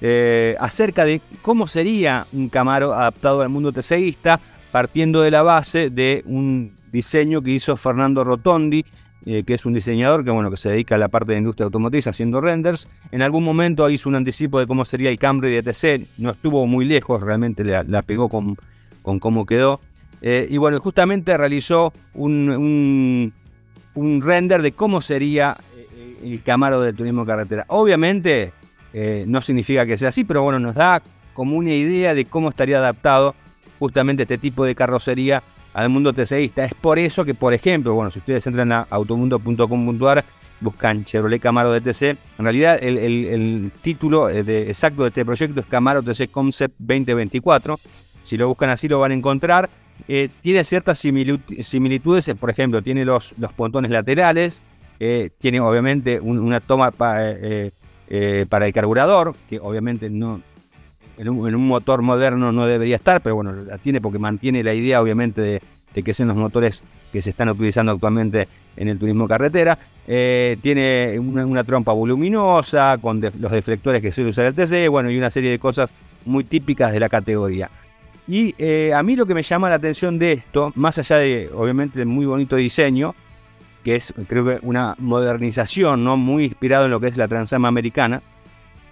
eh, acerca de cómo sería un Camaro adaptado al mundo TCista, partiendo de la base de un diseño que hizo Fernando Rotondi, eh, que es un diseñador que, bueno, que se dedica a la parte de industria automotriz haciendo renders. En algún momento hizo un anticipo de cómo sería el Camry de TC, no estuvo muy lejos, realmente la, pegó con, con cómo quedó. Eh, y bueno, justamente realizó un, un render de cómo sería eh, el Camaro del turismo carretera. Obviamente eh, no significa que sea así, pero bueno, nos da como una idea de cómo estaría adaptado justamente este tipo de carrocería al mundo TCista. Es por eso que, por ejemplo, bueno, si ustedes entran a automundo.com.ar, buscan Chevrolet Camaro de TC, en realidad el, el- título eh, de- exacto de este proyecto es Camaro TC Concept 2024. Si lo buscan así lo van a encontrar. Eh, tiene ciertas similitu- similitudes, eh, por ejemplo, tiene los, los pontones laterales, eh, tiene obviamente un- una toma pa- para el carburador, que obviamente no en un, en un motor moderno no debería estar, pero bueno, la tiene porque mantiene la idea obviamente de, de que sean los motores que se están utilizando actualmente en el turismo carretera. Tiene una, una trompa voluminosa, con def- los deflectores que suele usar el TC, bueno, y una serie de cosas muy típicas de la categoría. Y eh, a mí lo que me llama la atención de esto, más allá de obviamente el muy bonito diseño, que es creo que una modernización, ¿no? Muy inspirado en lo que es la Transam americana,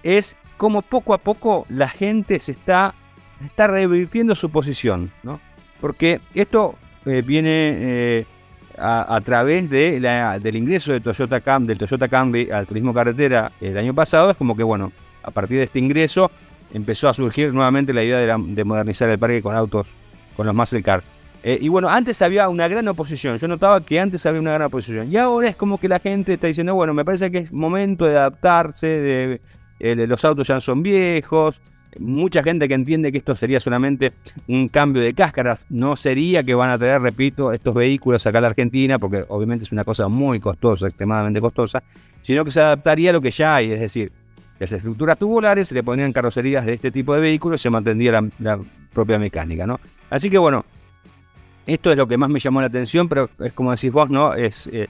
es como poco a poco la gente se está, está revirtiendo su posición, ¿no? Porque esto eh, viene eh, a, a través de la- del ingreso de Toyota Cam, del Toyota Camry al turismo carretera el año pasado, es como que bueno, a partir de este ingreso empezó a surgir nuevamente la idea de, modernizar el parque con autos, con los muscle. Eh, y bueno, antes había una gran oposición, yo notaba que antes había una gran oposición, y ahora es como que la gente está diciendo, bueno, me parece que es momento de adaptarse, eh, de los autos ya son viejos, mucha gente que entiende que esto sería solamente un cambio de cáscaras, no sería que van a traer, repito, estos vehículos acá a la Argentina, porque obviamente es una cosa muy costosa, extremadamente costosa, sino que se adaptaría a lo que ya hay, es decir, las estructuras tubulares se le ponían carrocerías de este tipo de vehículos y se mantendría la, propia mecánica, ¿no? Así que bueno, esto es lo que más me llamó la atención, pero es como decís vos, ¿no? Es eh,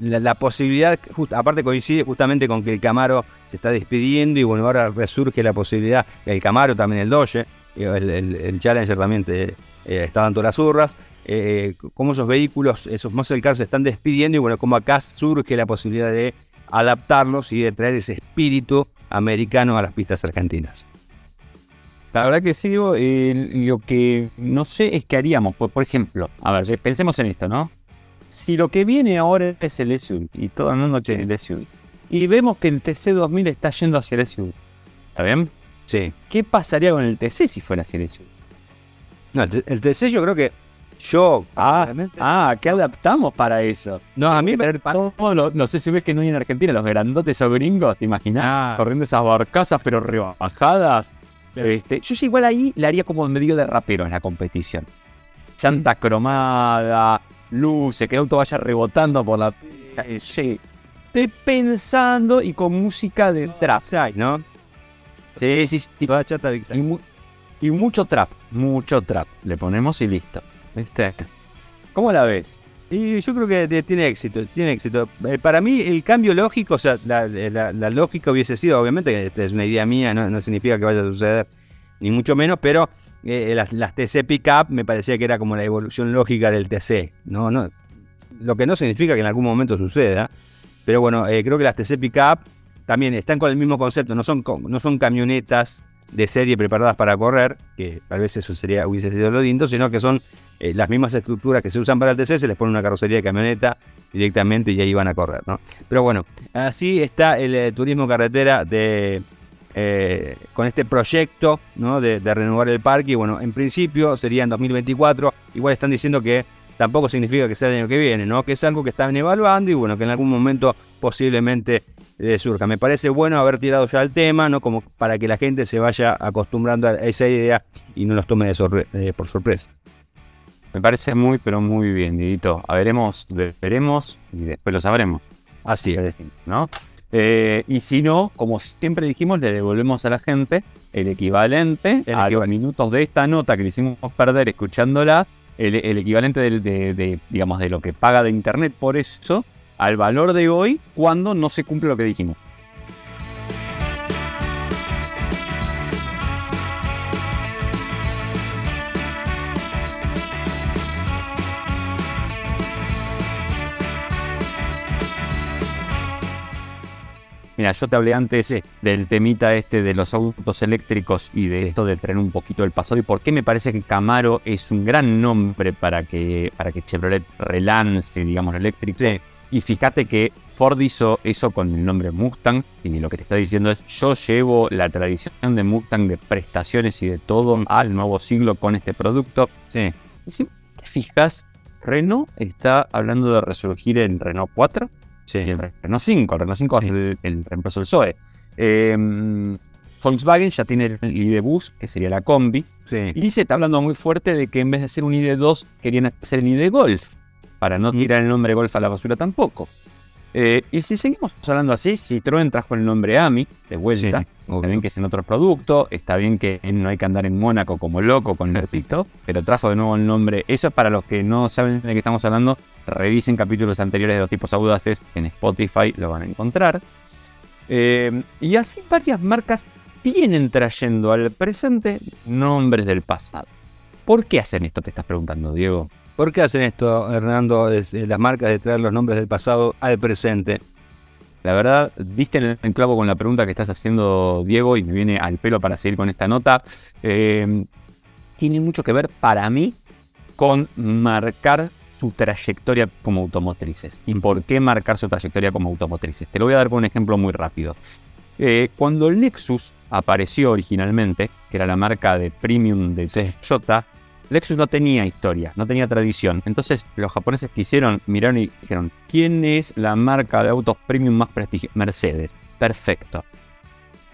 la, posibilidad, aparte coincide justamente con que el Camaro se está despidiendo y bueno, ahora resurge la posibilidad, el Camaro también el Dodge, eh, el, Challenger también te, eh, está dando las urras, eh, cómo esos vehículos, esos muscle cars se están despidiendo y bueno, como acá surge la posibilidad de adaptarlos y de traer ese espíritu americano a las pistas argentinas. La verdad que sí, digo, eh, lo que no sé es qué haríamos. Por, por ejemplo, a ver, pensemos en esto, ¿no? si lo que viene ahora es el SUV y todo el mundo tiene el SUV y vemos que el TC2000 está yendo hacia el SUV, ¿está bien? Sí. ¿Qué pasaría con el TC si fuera hacia el SUV? No, el, el TC yo creo que yo. Ah, ah, ¿qué adaptamos para eso? no, a mí. Ver todos los, los SUVs que no hay en Argentina, los grandotes o gringos, ¿te imaginas? Ah. Corriendo esas barcazas pero rebajadas. Este, yo igual ahí le haría como medio de rapero en la competición. Llanta cromada, luces, que el auto vaya rebotando por la... Sí. Estoy pensando y con música de trap. ¿no? Sí, sí, sí. Toda chata Big Y, mu- y mucho trap, mucho trap. Le ponemos y listo. ¿Cómo la ves? Y yo creo que tiene éxito, tiene éxito. Eh, para mí el cambio lógico, o sea, la, la lógica hubiese sido, obviamente, esta es una idea mía, no, significa que vaya a suceder, ni mucho menos, pero eh, las, las TC Pickup me parecía que era como la evolución lógica del TC, ¿no? no Lo que no significa que en algún momento suceda, pero bueno, eh, creo que las TC Pickup también están con el mismo concepto, no son, no son camionetas de serie preparadas para correr, que tal vez eso sería, hubiese sido lo lindo, sino que son eh, las mismas estructuras que se usan para el TC, se les pone una carrocería de camioneta directamente y ahí van a correr, ¿no? Pero bueno, así está el eh, turismo carretera de eh, con este proyecto ¿no? de, de renovar el parque. Y bueno, en principio sería en 2024. Igual están diciendo que tampoco significa que sea el año que viene, ¿no? Que es algo que están evaluando y bueno, que en algún momento posiblemente eh, surja. Me parece bueno haber tirado ya el tema, ¿no? Como para que la gente se vaya acostumbrando a esa idea y no los tome de sorpre- eh, por sorpresa. Me parece muy, pero muy bien, Didito. A veremos, veremos y después lo sabremos. Así ¿Qué es. ¿no? Eh, y si no, como siempre dijimos, le devolvemos a la gente el equivalente El a los minutos de esta nota que le hicimos perder escuchándola, el, el equivalente de, digamos, de lo que paga de internet por eso, al valor de hoy, cuando no se cumple lo que dijimos. Mira, yo te hablé antes eh, del temita este de los autos eléctricos y de esto de traer un poquito del pasado y por qué me parece que Camaro es un gran nombre para que, para que Chevrolet relance, digamos, lo eléctrico. Y fíjate que Ford hizo eso con el nombre Mustang y lo que te está diciendo es yo llevo la tradición de Mustang de prestaciones y de todo al nuevo siglo con este producto. Sí. Y si te fijas, Renault está hablando de resurgir en Renault 4 Sí. y el Renault 5. El Renault 5 es el, el reemplazo del Zoe. Eh, Volkswagen ya tiene el ID Bus, que sería la combi. Sí. Y se está hablando muy fuerte de que en vez de hacer un ID2, querían hacer el ID Golf. Para no Mm. tirar el nombre Golf a la basura tampoco. Eh, y si seguimos hablando así, Citroën trajo el nombre AMI de vuelta. Sí. Está bien que es en otro producto, está bien que no hay que andar en Mónaco como loco con el pito, pero trajo de nuevo el nombre. Eso es para los que no saben de qué estamos hablando. Revisen capítulos anteriores de los tipos audaces en Spotify, lo van a encontrar. Eh, y así varias marcas vienen trayendo al presente nombres del pasado. ¿Por qué hacen esto? Te estás preguntando, Diego. ¿Por qué hacen esto, Hernando, las marcas de traer los nombres del pasado al presente? La verdad, diste en el clavo con la pregunta que estás haciendo, Diego, y me viene al pelo para seguir con esta nota. Eh, tiene mucho que ver para mí con marcar su trayectoria como automotrices. ¿Y por qué marcar su trayectoria como automotrices? Te lo voy a dar con un ejemplo muy rápido. Eh, cuando el Lexus apareció originalmente, que era la marca de premium de Toyota, Lexus no tenía historia, no tenía tradición. Entonces los japoneses quisieron, miraron y dijeron, ¿quién es la marca de autos premium más prestigiosa? Mercedes. Perfecto.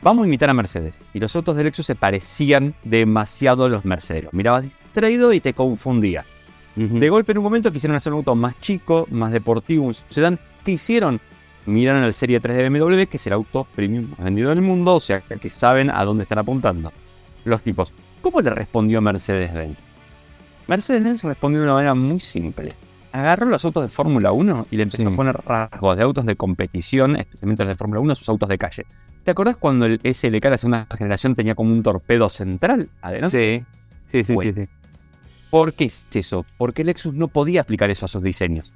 Vamos a imitar a Mercedes. Y los autos de Lexus se parecían demasiado a los Mercedes. Mirabas distraído y te confundías. De golpe en un momento quisieron hacer un auto más chico, más deportivo, un sedán. ¿Qué hicieron? Miraron al Serie 3 de BMW, que es el auto premium más vendido del mundo, o sea que saben a dónde están apuntando. Los tipos, ¿cómo le respondió Mercedes-Benz? Mercedes-Benz respondió de una manera muy simple. Agarró los autos de Fórmula 1 y le empezó Sí. a poner rasgos de autos de competición, especialmente los de Fórmula 1, a sus autos de calle. ¿Te acordás cuando el SLK la segunda generación tenía como un torpedo central adelante? Sí, sí, sí, Bueno. sí, sí. ¿Por qué es eso? Porque Lexus no podía aplicar eso a sus diseños.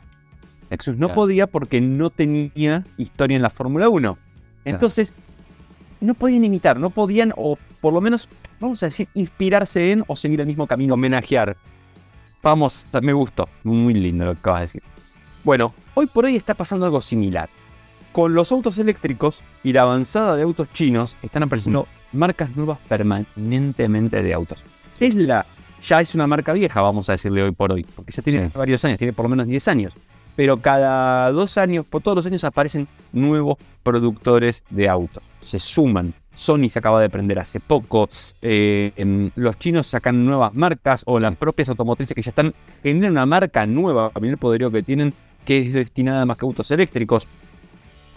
Lexus no Claro. podía porque no tenía historia en la Fórmula 1. Entonces, no podían imitar, no podían, o por lo menos, vamos a decir, inspirarse en o seguir el mismo camino. Homenajear. Vamos, me gustó. Muy lindo lo que acabas de decir. Bueno, hoy por hoy está pasando algo similar. Con los autos eléctricos y la avanzada de autos chinos están apareciendo marcas nuevas permanentemente de autos. Tesla ya es una marca vieja, vamos a decirle hoy por hoy, porque ya tiene Sí. varios años, tiene por lo menos 10 años. Pero cada dos años, por todos los años, aparecen nuevos productores de autos. Se suman. Sony se acaba de prender hace poco. eh, em, los chinos sacan nuevas marcas o las propias automotrices que ya están generan una marca nueva, también el poderío que tienen, que es destinada más que a autos eléctricos.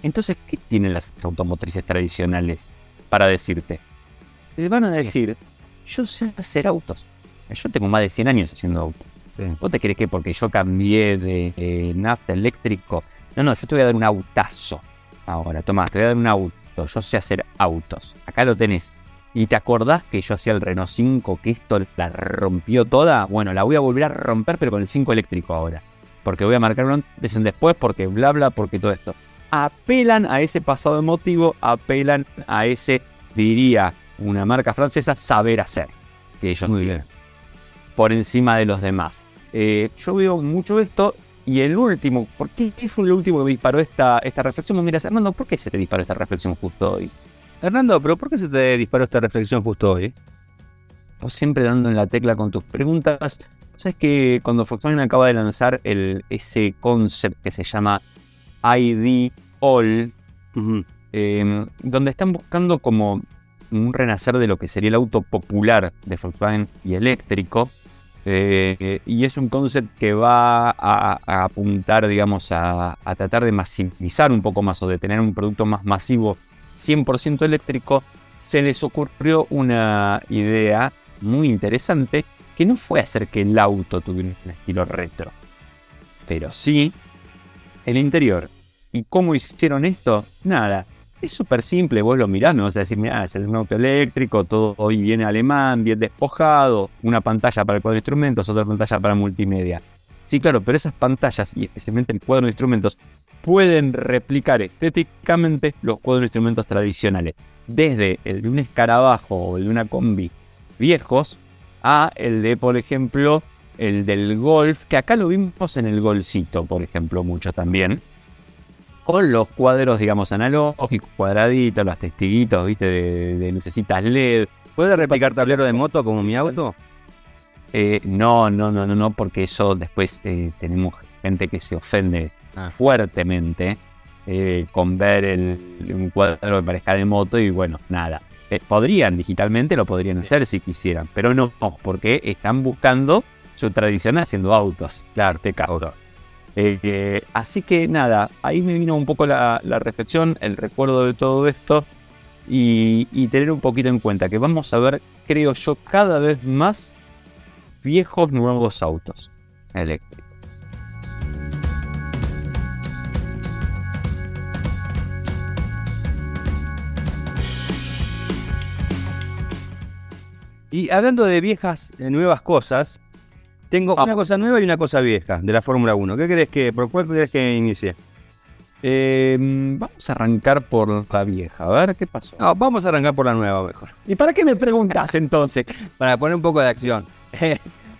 Entonces, ¿qué tienen las automotrices tradicionales para decirte? Te van a decir, yo sé hacer autos. Yo tengo más de 100 años haciendo autos. ¿Vos te crees que porque yo cambié de eh, nafta a eléctrico? No, no, yo te voy a dar un autazo. Ahora, toma, te voy a dar un Yo sé hacer autos. Acá lo tenés. ¿Y te acordás que yo hacía el Renault 5, que esto la rompió toda? Bueno, la voy a volver a romper, pero con el 5 eléctrico ahora. Porque voy a marcar un antes y un después, porque bla, bla, porque todo esto. Apelan a ese pasado emotivo, apelan a ese, diría una marca francesa, saber hacer. Que ellos Muy tienen bien. por encima de los demás. Eh, yo veo mucho esto y el último, ¿por qué, fue el último que me disparó esta, esta reflexión? Me miras, Hernando, ¿por qué se te disparó esta reflexión justo hoy? Hernando, pero ¿por qué se te disparó esta reflexión justo hoy? Vos siempre dando en la tecla con tus preguntas. ¿Sabes que cuando Volkswagen acaba de lanzar el, ese concept que se llama ID All, eh, donde están buscando como un renacer de lo que sería el auto popular de Volkswagen y eléctrico. Eh, y es un concept que va a, apuntar, digamos, a, a tratar de masivizar un poco más o de tener un producto más masivo 100% eléctrico. Se les ocurrió una idea muy interesante que no fue hacer que el auto tuviera un estilo retro, pero sí el interior. ¿Y cómo hicieron esto? Nada. Es súper simple, vos lo mirás, me vas a decir, mirá, es un auto eléctrico, todo hoy viene alemán, bien despojado, una pantalla para el cuadro de instrumentos, otra pantalla para multimedia. Sí, claro, pero esas pantallas, y especialmente el cuadro de instrumentos, pueden replicar estéticamente los cuadros de instrumentos tradicionales. Desde el de un escarabajo o el de una combi viejos, a el de, por ejemplo, el del golf, que acá lo vimos en el golcito, por ejemplo, mucho también con los cuadros, digamos, analógicos, cuadraditos, los testiguitos, viste, de, de lucecitas LED. ¿Puede replicar tablero de moto como mi auto? Eh, no, no, no, no, no, porque eso después eh, tenemos gente que se ofende Ah. fuertemente eh, con ver el, un cuadro que parezca de moto y bueno, nada. Eh, podrían digitalmente, lo podrían hacer si quisieran, pero no, porque están buscando su tradición haciendo autos. Claro, este caso. Eh, así que nada, ahí me vino un poco la, reflexión, el recuerdo de todo esto y, y tener un poquito en cuenta que vamos a ver, creo yo, cada vez más viejos nuevos autos eléctricos. Y hablando de viejas, eh, nuevas cosas, tengo Ah. una cosa nueva y una cosa vieja de la Fórmula 1. ¿Qué crees que, por cuál crees que inicie? Eh, vamos a arrancar por la vieja, a ver qué pasó. No, vamos a arrancar por la nueva mejor, ¿Y para qué me preguntas entonces? para poner un poco de acción.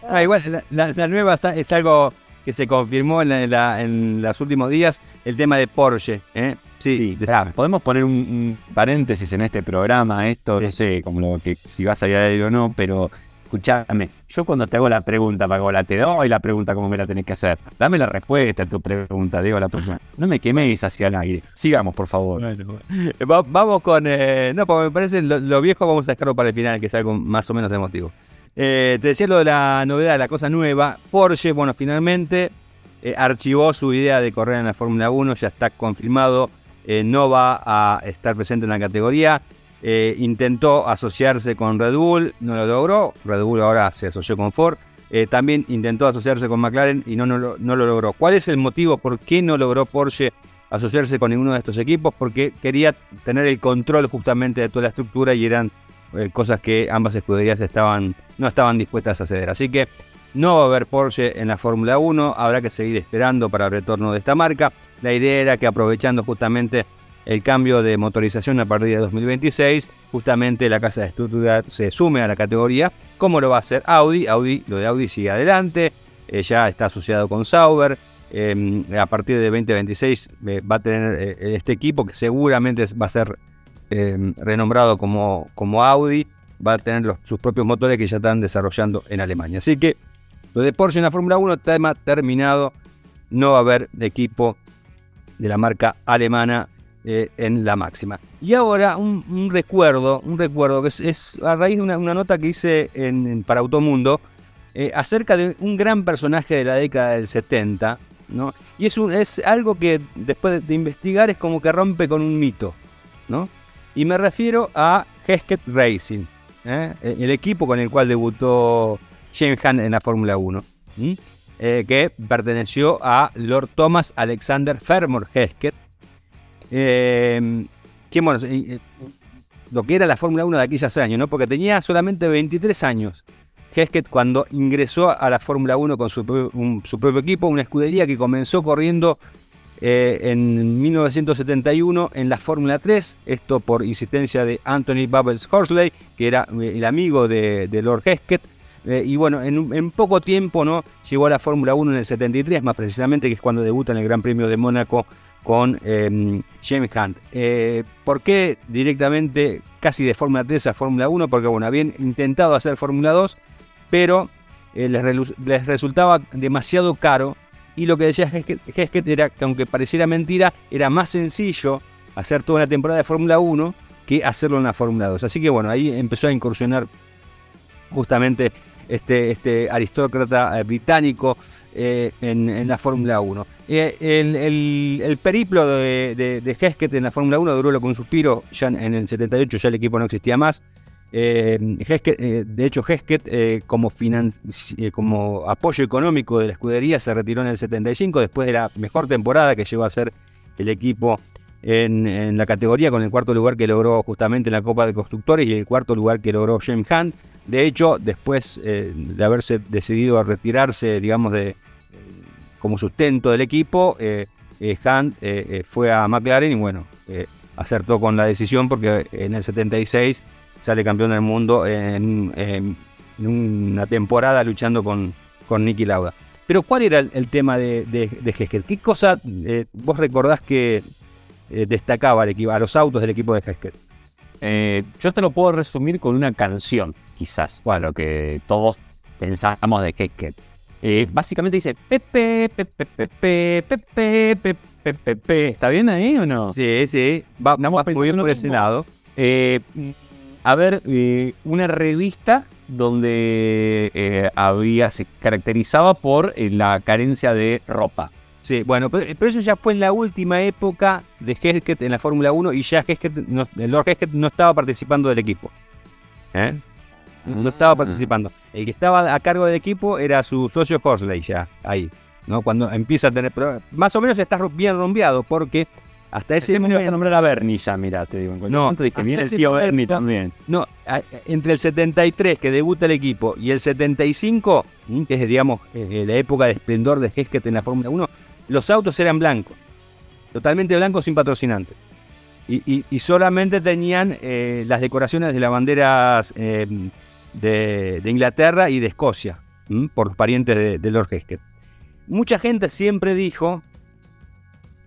Ah, igual, la, la- la nueva es algo que se confirmó en, la- en los últimos días, el tema de Porsche. ¿eh? Sí, Sí, de- pará, podemos poner un, un paréntesis en este programa, esto, no sé, como lo que si vas a ir a él o no, pero escúchame, yo cuando te hago la pregunta, Pago, la te doy la pregunta como me la tenés que hacer. Dame la respuesta a tu pregunta, digo a la persona. No me queméis hacia el aire. Sigamos, por favor. Bueno, bueno. Va- vamos con. eh, no, porque me parece lo, lo viejo vamos a dejarlo para el final, que es algo más o menos emotivo. Eh, te decía lo de la novedad, la cosa nueva. Porsche, bueno, finalmente eh, archivó su idea de correr en la Fórmula 1, ya está confirmado. eh, no va a estar presente en la categoría. Eh, intentó asociarse con Red Bull, no lo logró. Red Bull ahora se asoció con Ford. Eh, también intentó asociarse con McLaren y no, no, lo- no lo logró. ¿Cuál es el motivo por qué no logró Porsche asociarse con ninguno de estos equipos? Porque quería tener el control justamente de toda la estructura y eran eh, cosas que ambas escuderías estaban, no estaban dispuestas a ceder. Así que no va a haber Porsche en la Fórmula 1, habrá que seguir esperando para el retorno de esta marca. La idea era que aprovechando justamente el cambio de motorización a partir de 2026, justamente la casa de Stuttgart se sume a la categoría, como lo va a hacer Audi. Audi, lo de Audi sigue adelante, eh, ya está asociado con Sauber. eh, a partir de 2026 eh, va a tener este equipo que seguramente va a ser renombrado como, como Audi, va a tener sus propios motores que ya están desarrollando en Alemania. Así que lo de Porsche en la Fórmula 1, tema terminado, no va a haber equipo de la marca alemana en la máxima. Y ahora un, recuerdo, un recuerdo que es, a raíz de una, nota que hice para Automundo acerca de un gran personaje de la década del 70, ¿no? Y es, es algo que después de investigar es como que rompe con un mito, ¿no? Y me refiero a Hesketh Racing, ¿eh? el equipo con el cual debutó James Hunt en la Fórmula 1, eh, que perteneció a Lord Thomas Alexander Fermor Hesketh, eh, que bueno, lo que era la Fórmula 1 de aquellos años, ¿no? Porque tenía solamente 23 años Hesketh cuando ingresó a la Fórmula 1 con su, propio equipo, una escudería que comenzó corriendo eh, en 1971 en la Fórmula 3, esto por insistencia de Anthony Bubbles Horsley, que era eh, el amigo de, Lord Hesketh. Eh, y bueno, en, poco tiempo ¿no? llegó a la Fórmula 1 en el 73, más precisamente que es cuando debuta en el Gran Premio de Mónaco con em, James Hunt. ¿Por qué directamente casi de Fórmula 3 a Fórmula 1? Porque bueno, habían intentado hacer Fórmula 2 pero eh, les, resultaba demasiado caro y lo que decía Hesketh era que aunque pareciera mentira, era más sencillo hacer toda una temporada de Fórmula 1 que hacerlo en la Fórmula 2. Así que bueno, ahí empezó a incursionar justamente este, este aristócrata eh, británico eh, en, la Fórmula 1. el, periplo de, de, en la Fórmula 1 duró lo con un suspiro, ya en el 78 ya el equipo no existía más. Eh, eh, de hecho, Hesketh, eh, como, apoyo económico de la escudería, se retiró en el 75, después de la mejor temporada que llegó a ser el equipo en, la categoría, con el cuarto lugar que logró justamente en la Copa de Constructores y el cuarto lugar que logró James Hunt. De hecho, después de haberse decidido a retirarse, digamos, de, como sustento del equipo, Hunt fue a McLaren y bueno, acertó con la decisión porque en el 76 sale campeón del mundo en, una temporada luchando con, con Nicky Lauda. Pero ¿cuál era el, tema de, de, ¿Qué cosa eh, vos recordás que eh, destacaba a los autos del equipo de Hesketh? Eh, yo te lo puedo resumir con una canción, quizás, bueno, lo que todos pensamos de Hesketh. básicamente dice Pepe, Pepe, Pepe, Pepe, Pepe, Pepe, ¿Está bien ahí o no? Sí, sí. Va, vamos muy bien por ese lado. Eh, a ver eh, una revista donde eh, había se caracterizaba por eh, la carencia de ropa. Sí, bueno, pero, eso ya fue en la última época de Hesketh en la Fórmula 1 y ya no, Lord Hesketh no estaba participando del equipo. No estaba mm. participando. El que estaba a cargo del equipo era su socio Horsley ya, ahí. ¿no? Cuando empieza a tener... más o menos está bien rompeado porque hasta ese momento. a nombrar a Bernie ya, mira, te digo. no, dije, viene el tío Bernie también. No, entre el 73 que debuta el equipo y el 75, que es, digamos, la época de esplendor de Hesketh en la Fórmula 1, los autos eran blancos. Totalmente blancos sin patrocinantes. Y, solamente tenían eh, las decoraciones de las banderas eh, de, Inglaterra y de Escocia, por parientes de, de Lord Hesketh. Mucha gente siempre dijo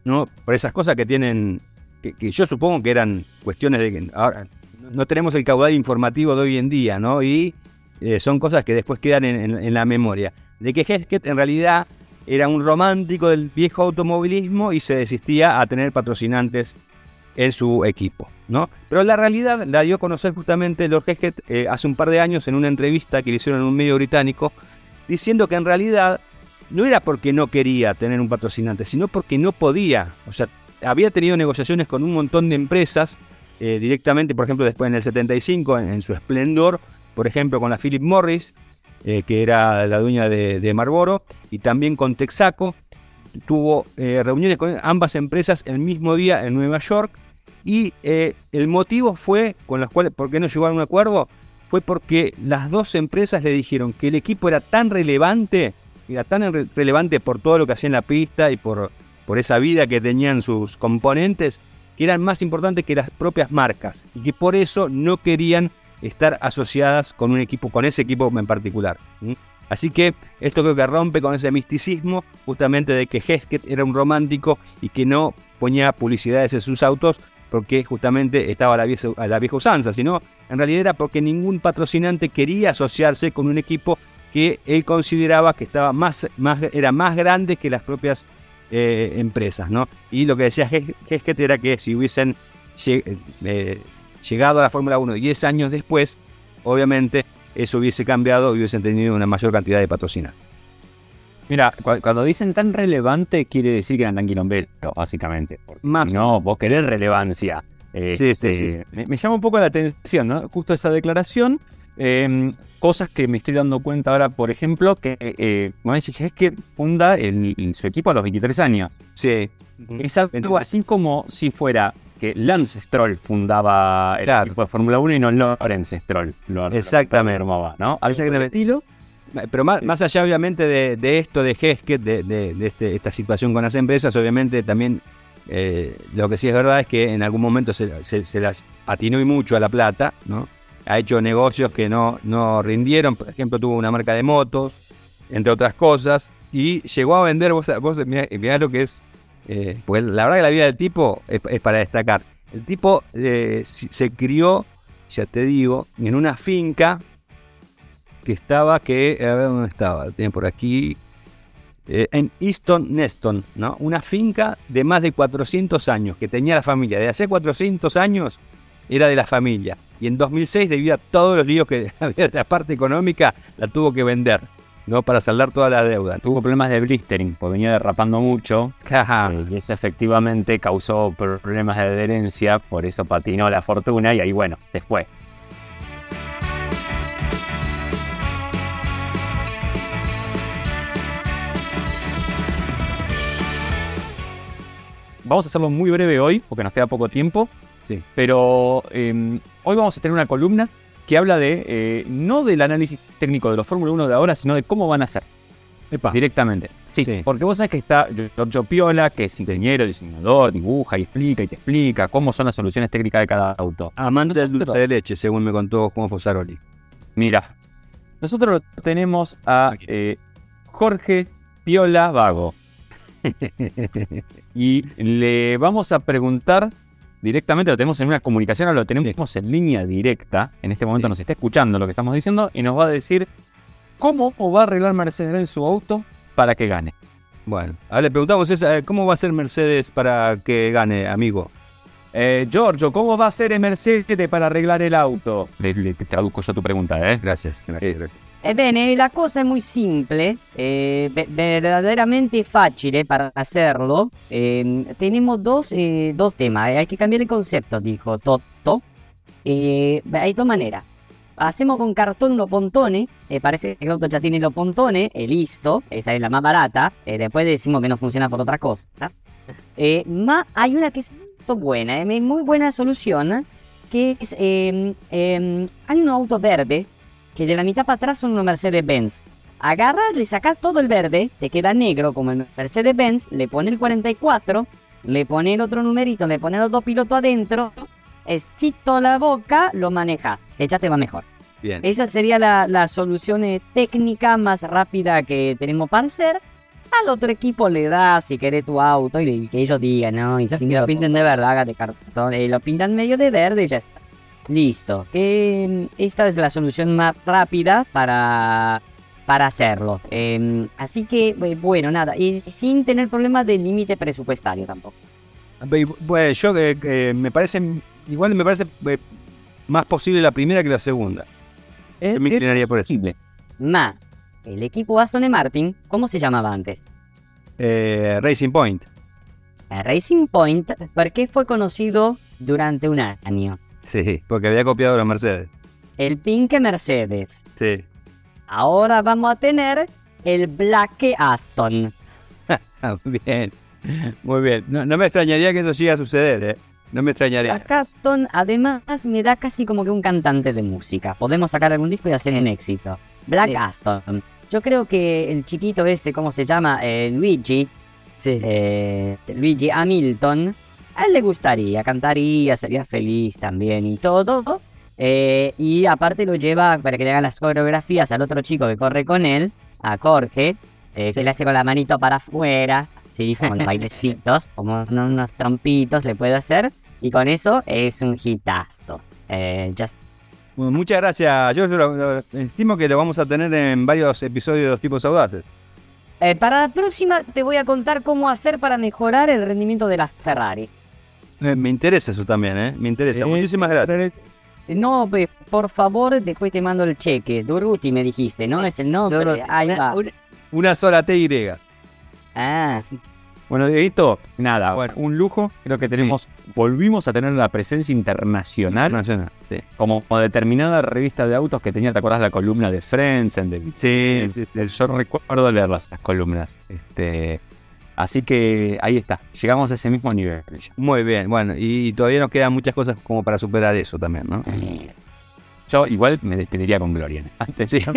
¿no? Por esas cosas que tienen, que, yo supongo que eran cuestiones de que ahora no tenemos el caudal informativo de hoy en día, ¿no? Y eh, son cosas que después quedan en, la memoria. De que Hesketh en realidad era un romántico del viejo automovilismo y se desistía a tener patrocinantes en su equipo, ¿no? Pero la realidad la dio a conocer justamente Lord Hesketh eh, hace un par de años en una entrevista que le hicieron en un medio británico, diciendo que en realidad no era porque no quería tener un patrocinante, sino porque no podía. O sea, había tenido negociaciones con un montón de empresas eh, directamente, por ejemplo, después en el 75, en, su esplendor, por ejemplo, con la Philip Morris, eh, que era la dueña de, Marlboro, y también con Texaco. Tuvo reuniones con ambas empresas el mismo día en Nueva York. Y el motivo fue, con los cuales, ¿por qué no llegó a un acuerdo? Fue porque las dos empresas le dijeron que el equipo era tan relevante era tan relevante por todo lo que hacía en la pista y por, por esa vida que tenían sus componentes, que eran más importantes que las propias marcas y que por eso no querían estar asociadas con un equipo, con ese equipo en particular. Así que esto creo que rompe con ese misticismo justamente de que Hesketh era un romántico y que no ponía publicidades en sus autos porque justamente estaba la vieja usanza, sino en realidad era porque ningún patrocinante quería asociarse con un equipo que él consideraba que estaba más, más, era más grande que las propias eh, empresas. ¿no? Y lo que decía Hesketh era que si hubiesen eh, llegado a la Fórmula 1 10 años después, obviamente eso hubiese cambiado y hubiesen tenido una mayor cantidad de patrocinantes. Mira, cuando dicen tan relevante, quiere decir que eran tan quilomberos, básicamente. Más. No, vos querés relevancia. sí, sí, este, Me, llama un poco la atención, ¿no? Justo esa declaración. Em, cosas que me estoy dando cuenta ahora, por ejemplo, que eh, es que funda su equipo a los 23 años. Sí. Es algo así como si fuera que Lance Stroll fundaba el equipo de Fórmula 1 y no Lawrence Stroll lo, Exactamente. ¿no? A veces estilo. Pero más, más, allá, obviamente, de, esto de Hesketh, de, este, esta situación con las empresas, obviamente también eh, lo que sí es verdad es que en algún momento se, se, las atinó y mucho a la plata, ¿no? Ha hecho negocios que no, no rindieron, por ejemplo, tuvo una marca de motos, entre otras cosas, y llegó a vender, vos, vos mirá, lo que es, eh, pues la verdad que la vida del tipo es, para destacar. El tipo eh, se crió, ya te digo, en una finca que estaba, que, a ver dónde estaba, tiene por aquí, eh, en Easton Neston, ¿no? Una finca de más de 400 años que tenía la familia. De hace 400 años era de la familia. Y en 2006, debido a todos los líos que había de la parte económica, la tuvo que vender. ¿no? Para saldar toda la deuda. Tuvo problemas de blistering, porque venía derrapando mucho. Eh, y eso efectivamente causó problemas de adherencia, por eso patinó la fortuna y ahí, bueno, se fue. Vamos a hacerlo muy breve hoy, porque nos queda poco tiempo. Sí. Pero em, hoy vamos a tener una columna que habla de, eh, no del análisis técnico de los Fórmula 1 de ahora, sino de cómo van a ser. Directamente. Sí, porque vos sabés que está Giorgio Piola, que es ingeniero, diseñador, dibuja y explica y te explica cómo son las soluciones técnicas de cada auto. Amante del dulce de leche, según me contó Juan Fosaroli. Mira, nosotros tenemos a eh, Jorge Piola Vago. y le vamos a preguntar directamente, lo tenemos en una comunicación, lo tenemos en línea directa. En este momento nos está escuchando lo que estamos diciendo y nos va a decir cómo va a arreglar Mercedes su auto para que gane. Bueno, ahora le preguntamos esa, eh, ¿cómo va a ser Mercedes para que gane, amigo? Eh, Giorgio, ¿cómo va a ser Mercedes para arreglar el auto? Le, traduzco yo tu pregunta, ¿eh? Gracias. gracias. Ebbene, la cosa è molto semplice, eh, verdaderamente facile para hacerlo. Eh, tenemos dos, eh, dos temas, hay que cambiar el concepto, dijo Toto. hay dos maneras. Hacemos con cartón unos pontones, parece que el auto ya tiene los pontones, listo, esa es la más barata, después decimos que no funciona por otra cosa. Ma hay una que es muy buena, es muy buena solución, que es, hay un auto verde que de la mitad para atrás son unos Mercedes-Benz. Agarras, le sacas todo el verde, te queda negro como el Mercedes-Benz, le pone el 44, le pone el otro numerito, le pone los dos pilotos adentro, es chito la boca, lo manejas, ya te va mejor. Bien. Esa sería la, solución eh, técnica más rápida que tenemos para hacer. Al otro equipo le das, si querés, tu auto y que ellos digan, ¿no? Y si lo pinten de verdad, hágate cartón, y lo pintan medio de verde y ya está. Listo. Em, esta es la solución más rápida para, para hacerlo. Em, así que, eh, bueno, nada. Y sin tener problemas de límite presupuestario tampoco. Bueno, yo eh, me parece, igual me parece eh, más posible la primera que la segunda. Me inclinaría por eso. Ma, el equipo Aston Martin, ¿cómo se llamaba antes? Racing Point. Racing Point, porque fue conocido durante un año. Sí, porque había copiado la Mercedes. El Pink Mercedes. Sí. Ahora vamos a tener el Black Aston. bien, muy bien. No, me extrañaría que eso siga a suceder, ¿eh? No me extrañaría. Black Aston, además, me da casi como que un cantante de música. Podemos sacar algún disco y hacer un éxito. Black Aston. Yo creo que el chiquito este, ¿cómo se llama? Eh, Luigi. Sí. Eh, Luigi Hamilton a él le gustaría, cantaría, sería feliz también y todo. Eh, y aparte lo lleva para que le haga las coreografías al otro chico que corre con él, a Jorge, eh, que le hace con la manito para afuera, sí, con bailecitos, como unos trompitos le puede hacer. Y con eso es un hitazo. Eh, just Bueno, muchas gracias. Yo, yo lo- lo- estimo que lo vamos a tener en varios episodios de los tipos audaces. Eh, para la próxima te voy a contar cómo hacer para mejorar el rendimiento de la Ferrari. Me, interesa eso también, ¿eh? Me interesa. Eh, Muchísimas gracias. No, por favor, después te mando el cheque. Duruti me dijiste, ¿no? Es el nombre. Duruti. Ahí Una- va. una- Una sola TY. Ah, Bueno, Dieguito, nada, Bueno. un lujo. Creo que tenemos, volvimos a tener la presencia internacional Nacional, sí. como determinada revista de autos que tenía, ¿te acordás la columna de Friends? en The- Sí, sí, sí. Yo recuerdo leerlas, esas columnas. Este, así que ahí está, llegamos a ese mismo nivel. Muy bien. Bueno, y todavía nos quedan muchas cosas como para superar eso también, ¿no? Yo igual me despediría con Gloria. Antes de.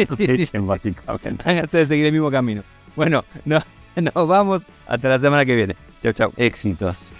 Antes de seguir el mismo camino. Bueno, no- nos vamos hasta la semana que viene. Chau, chau. Éxitos.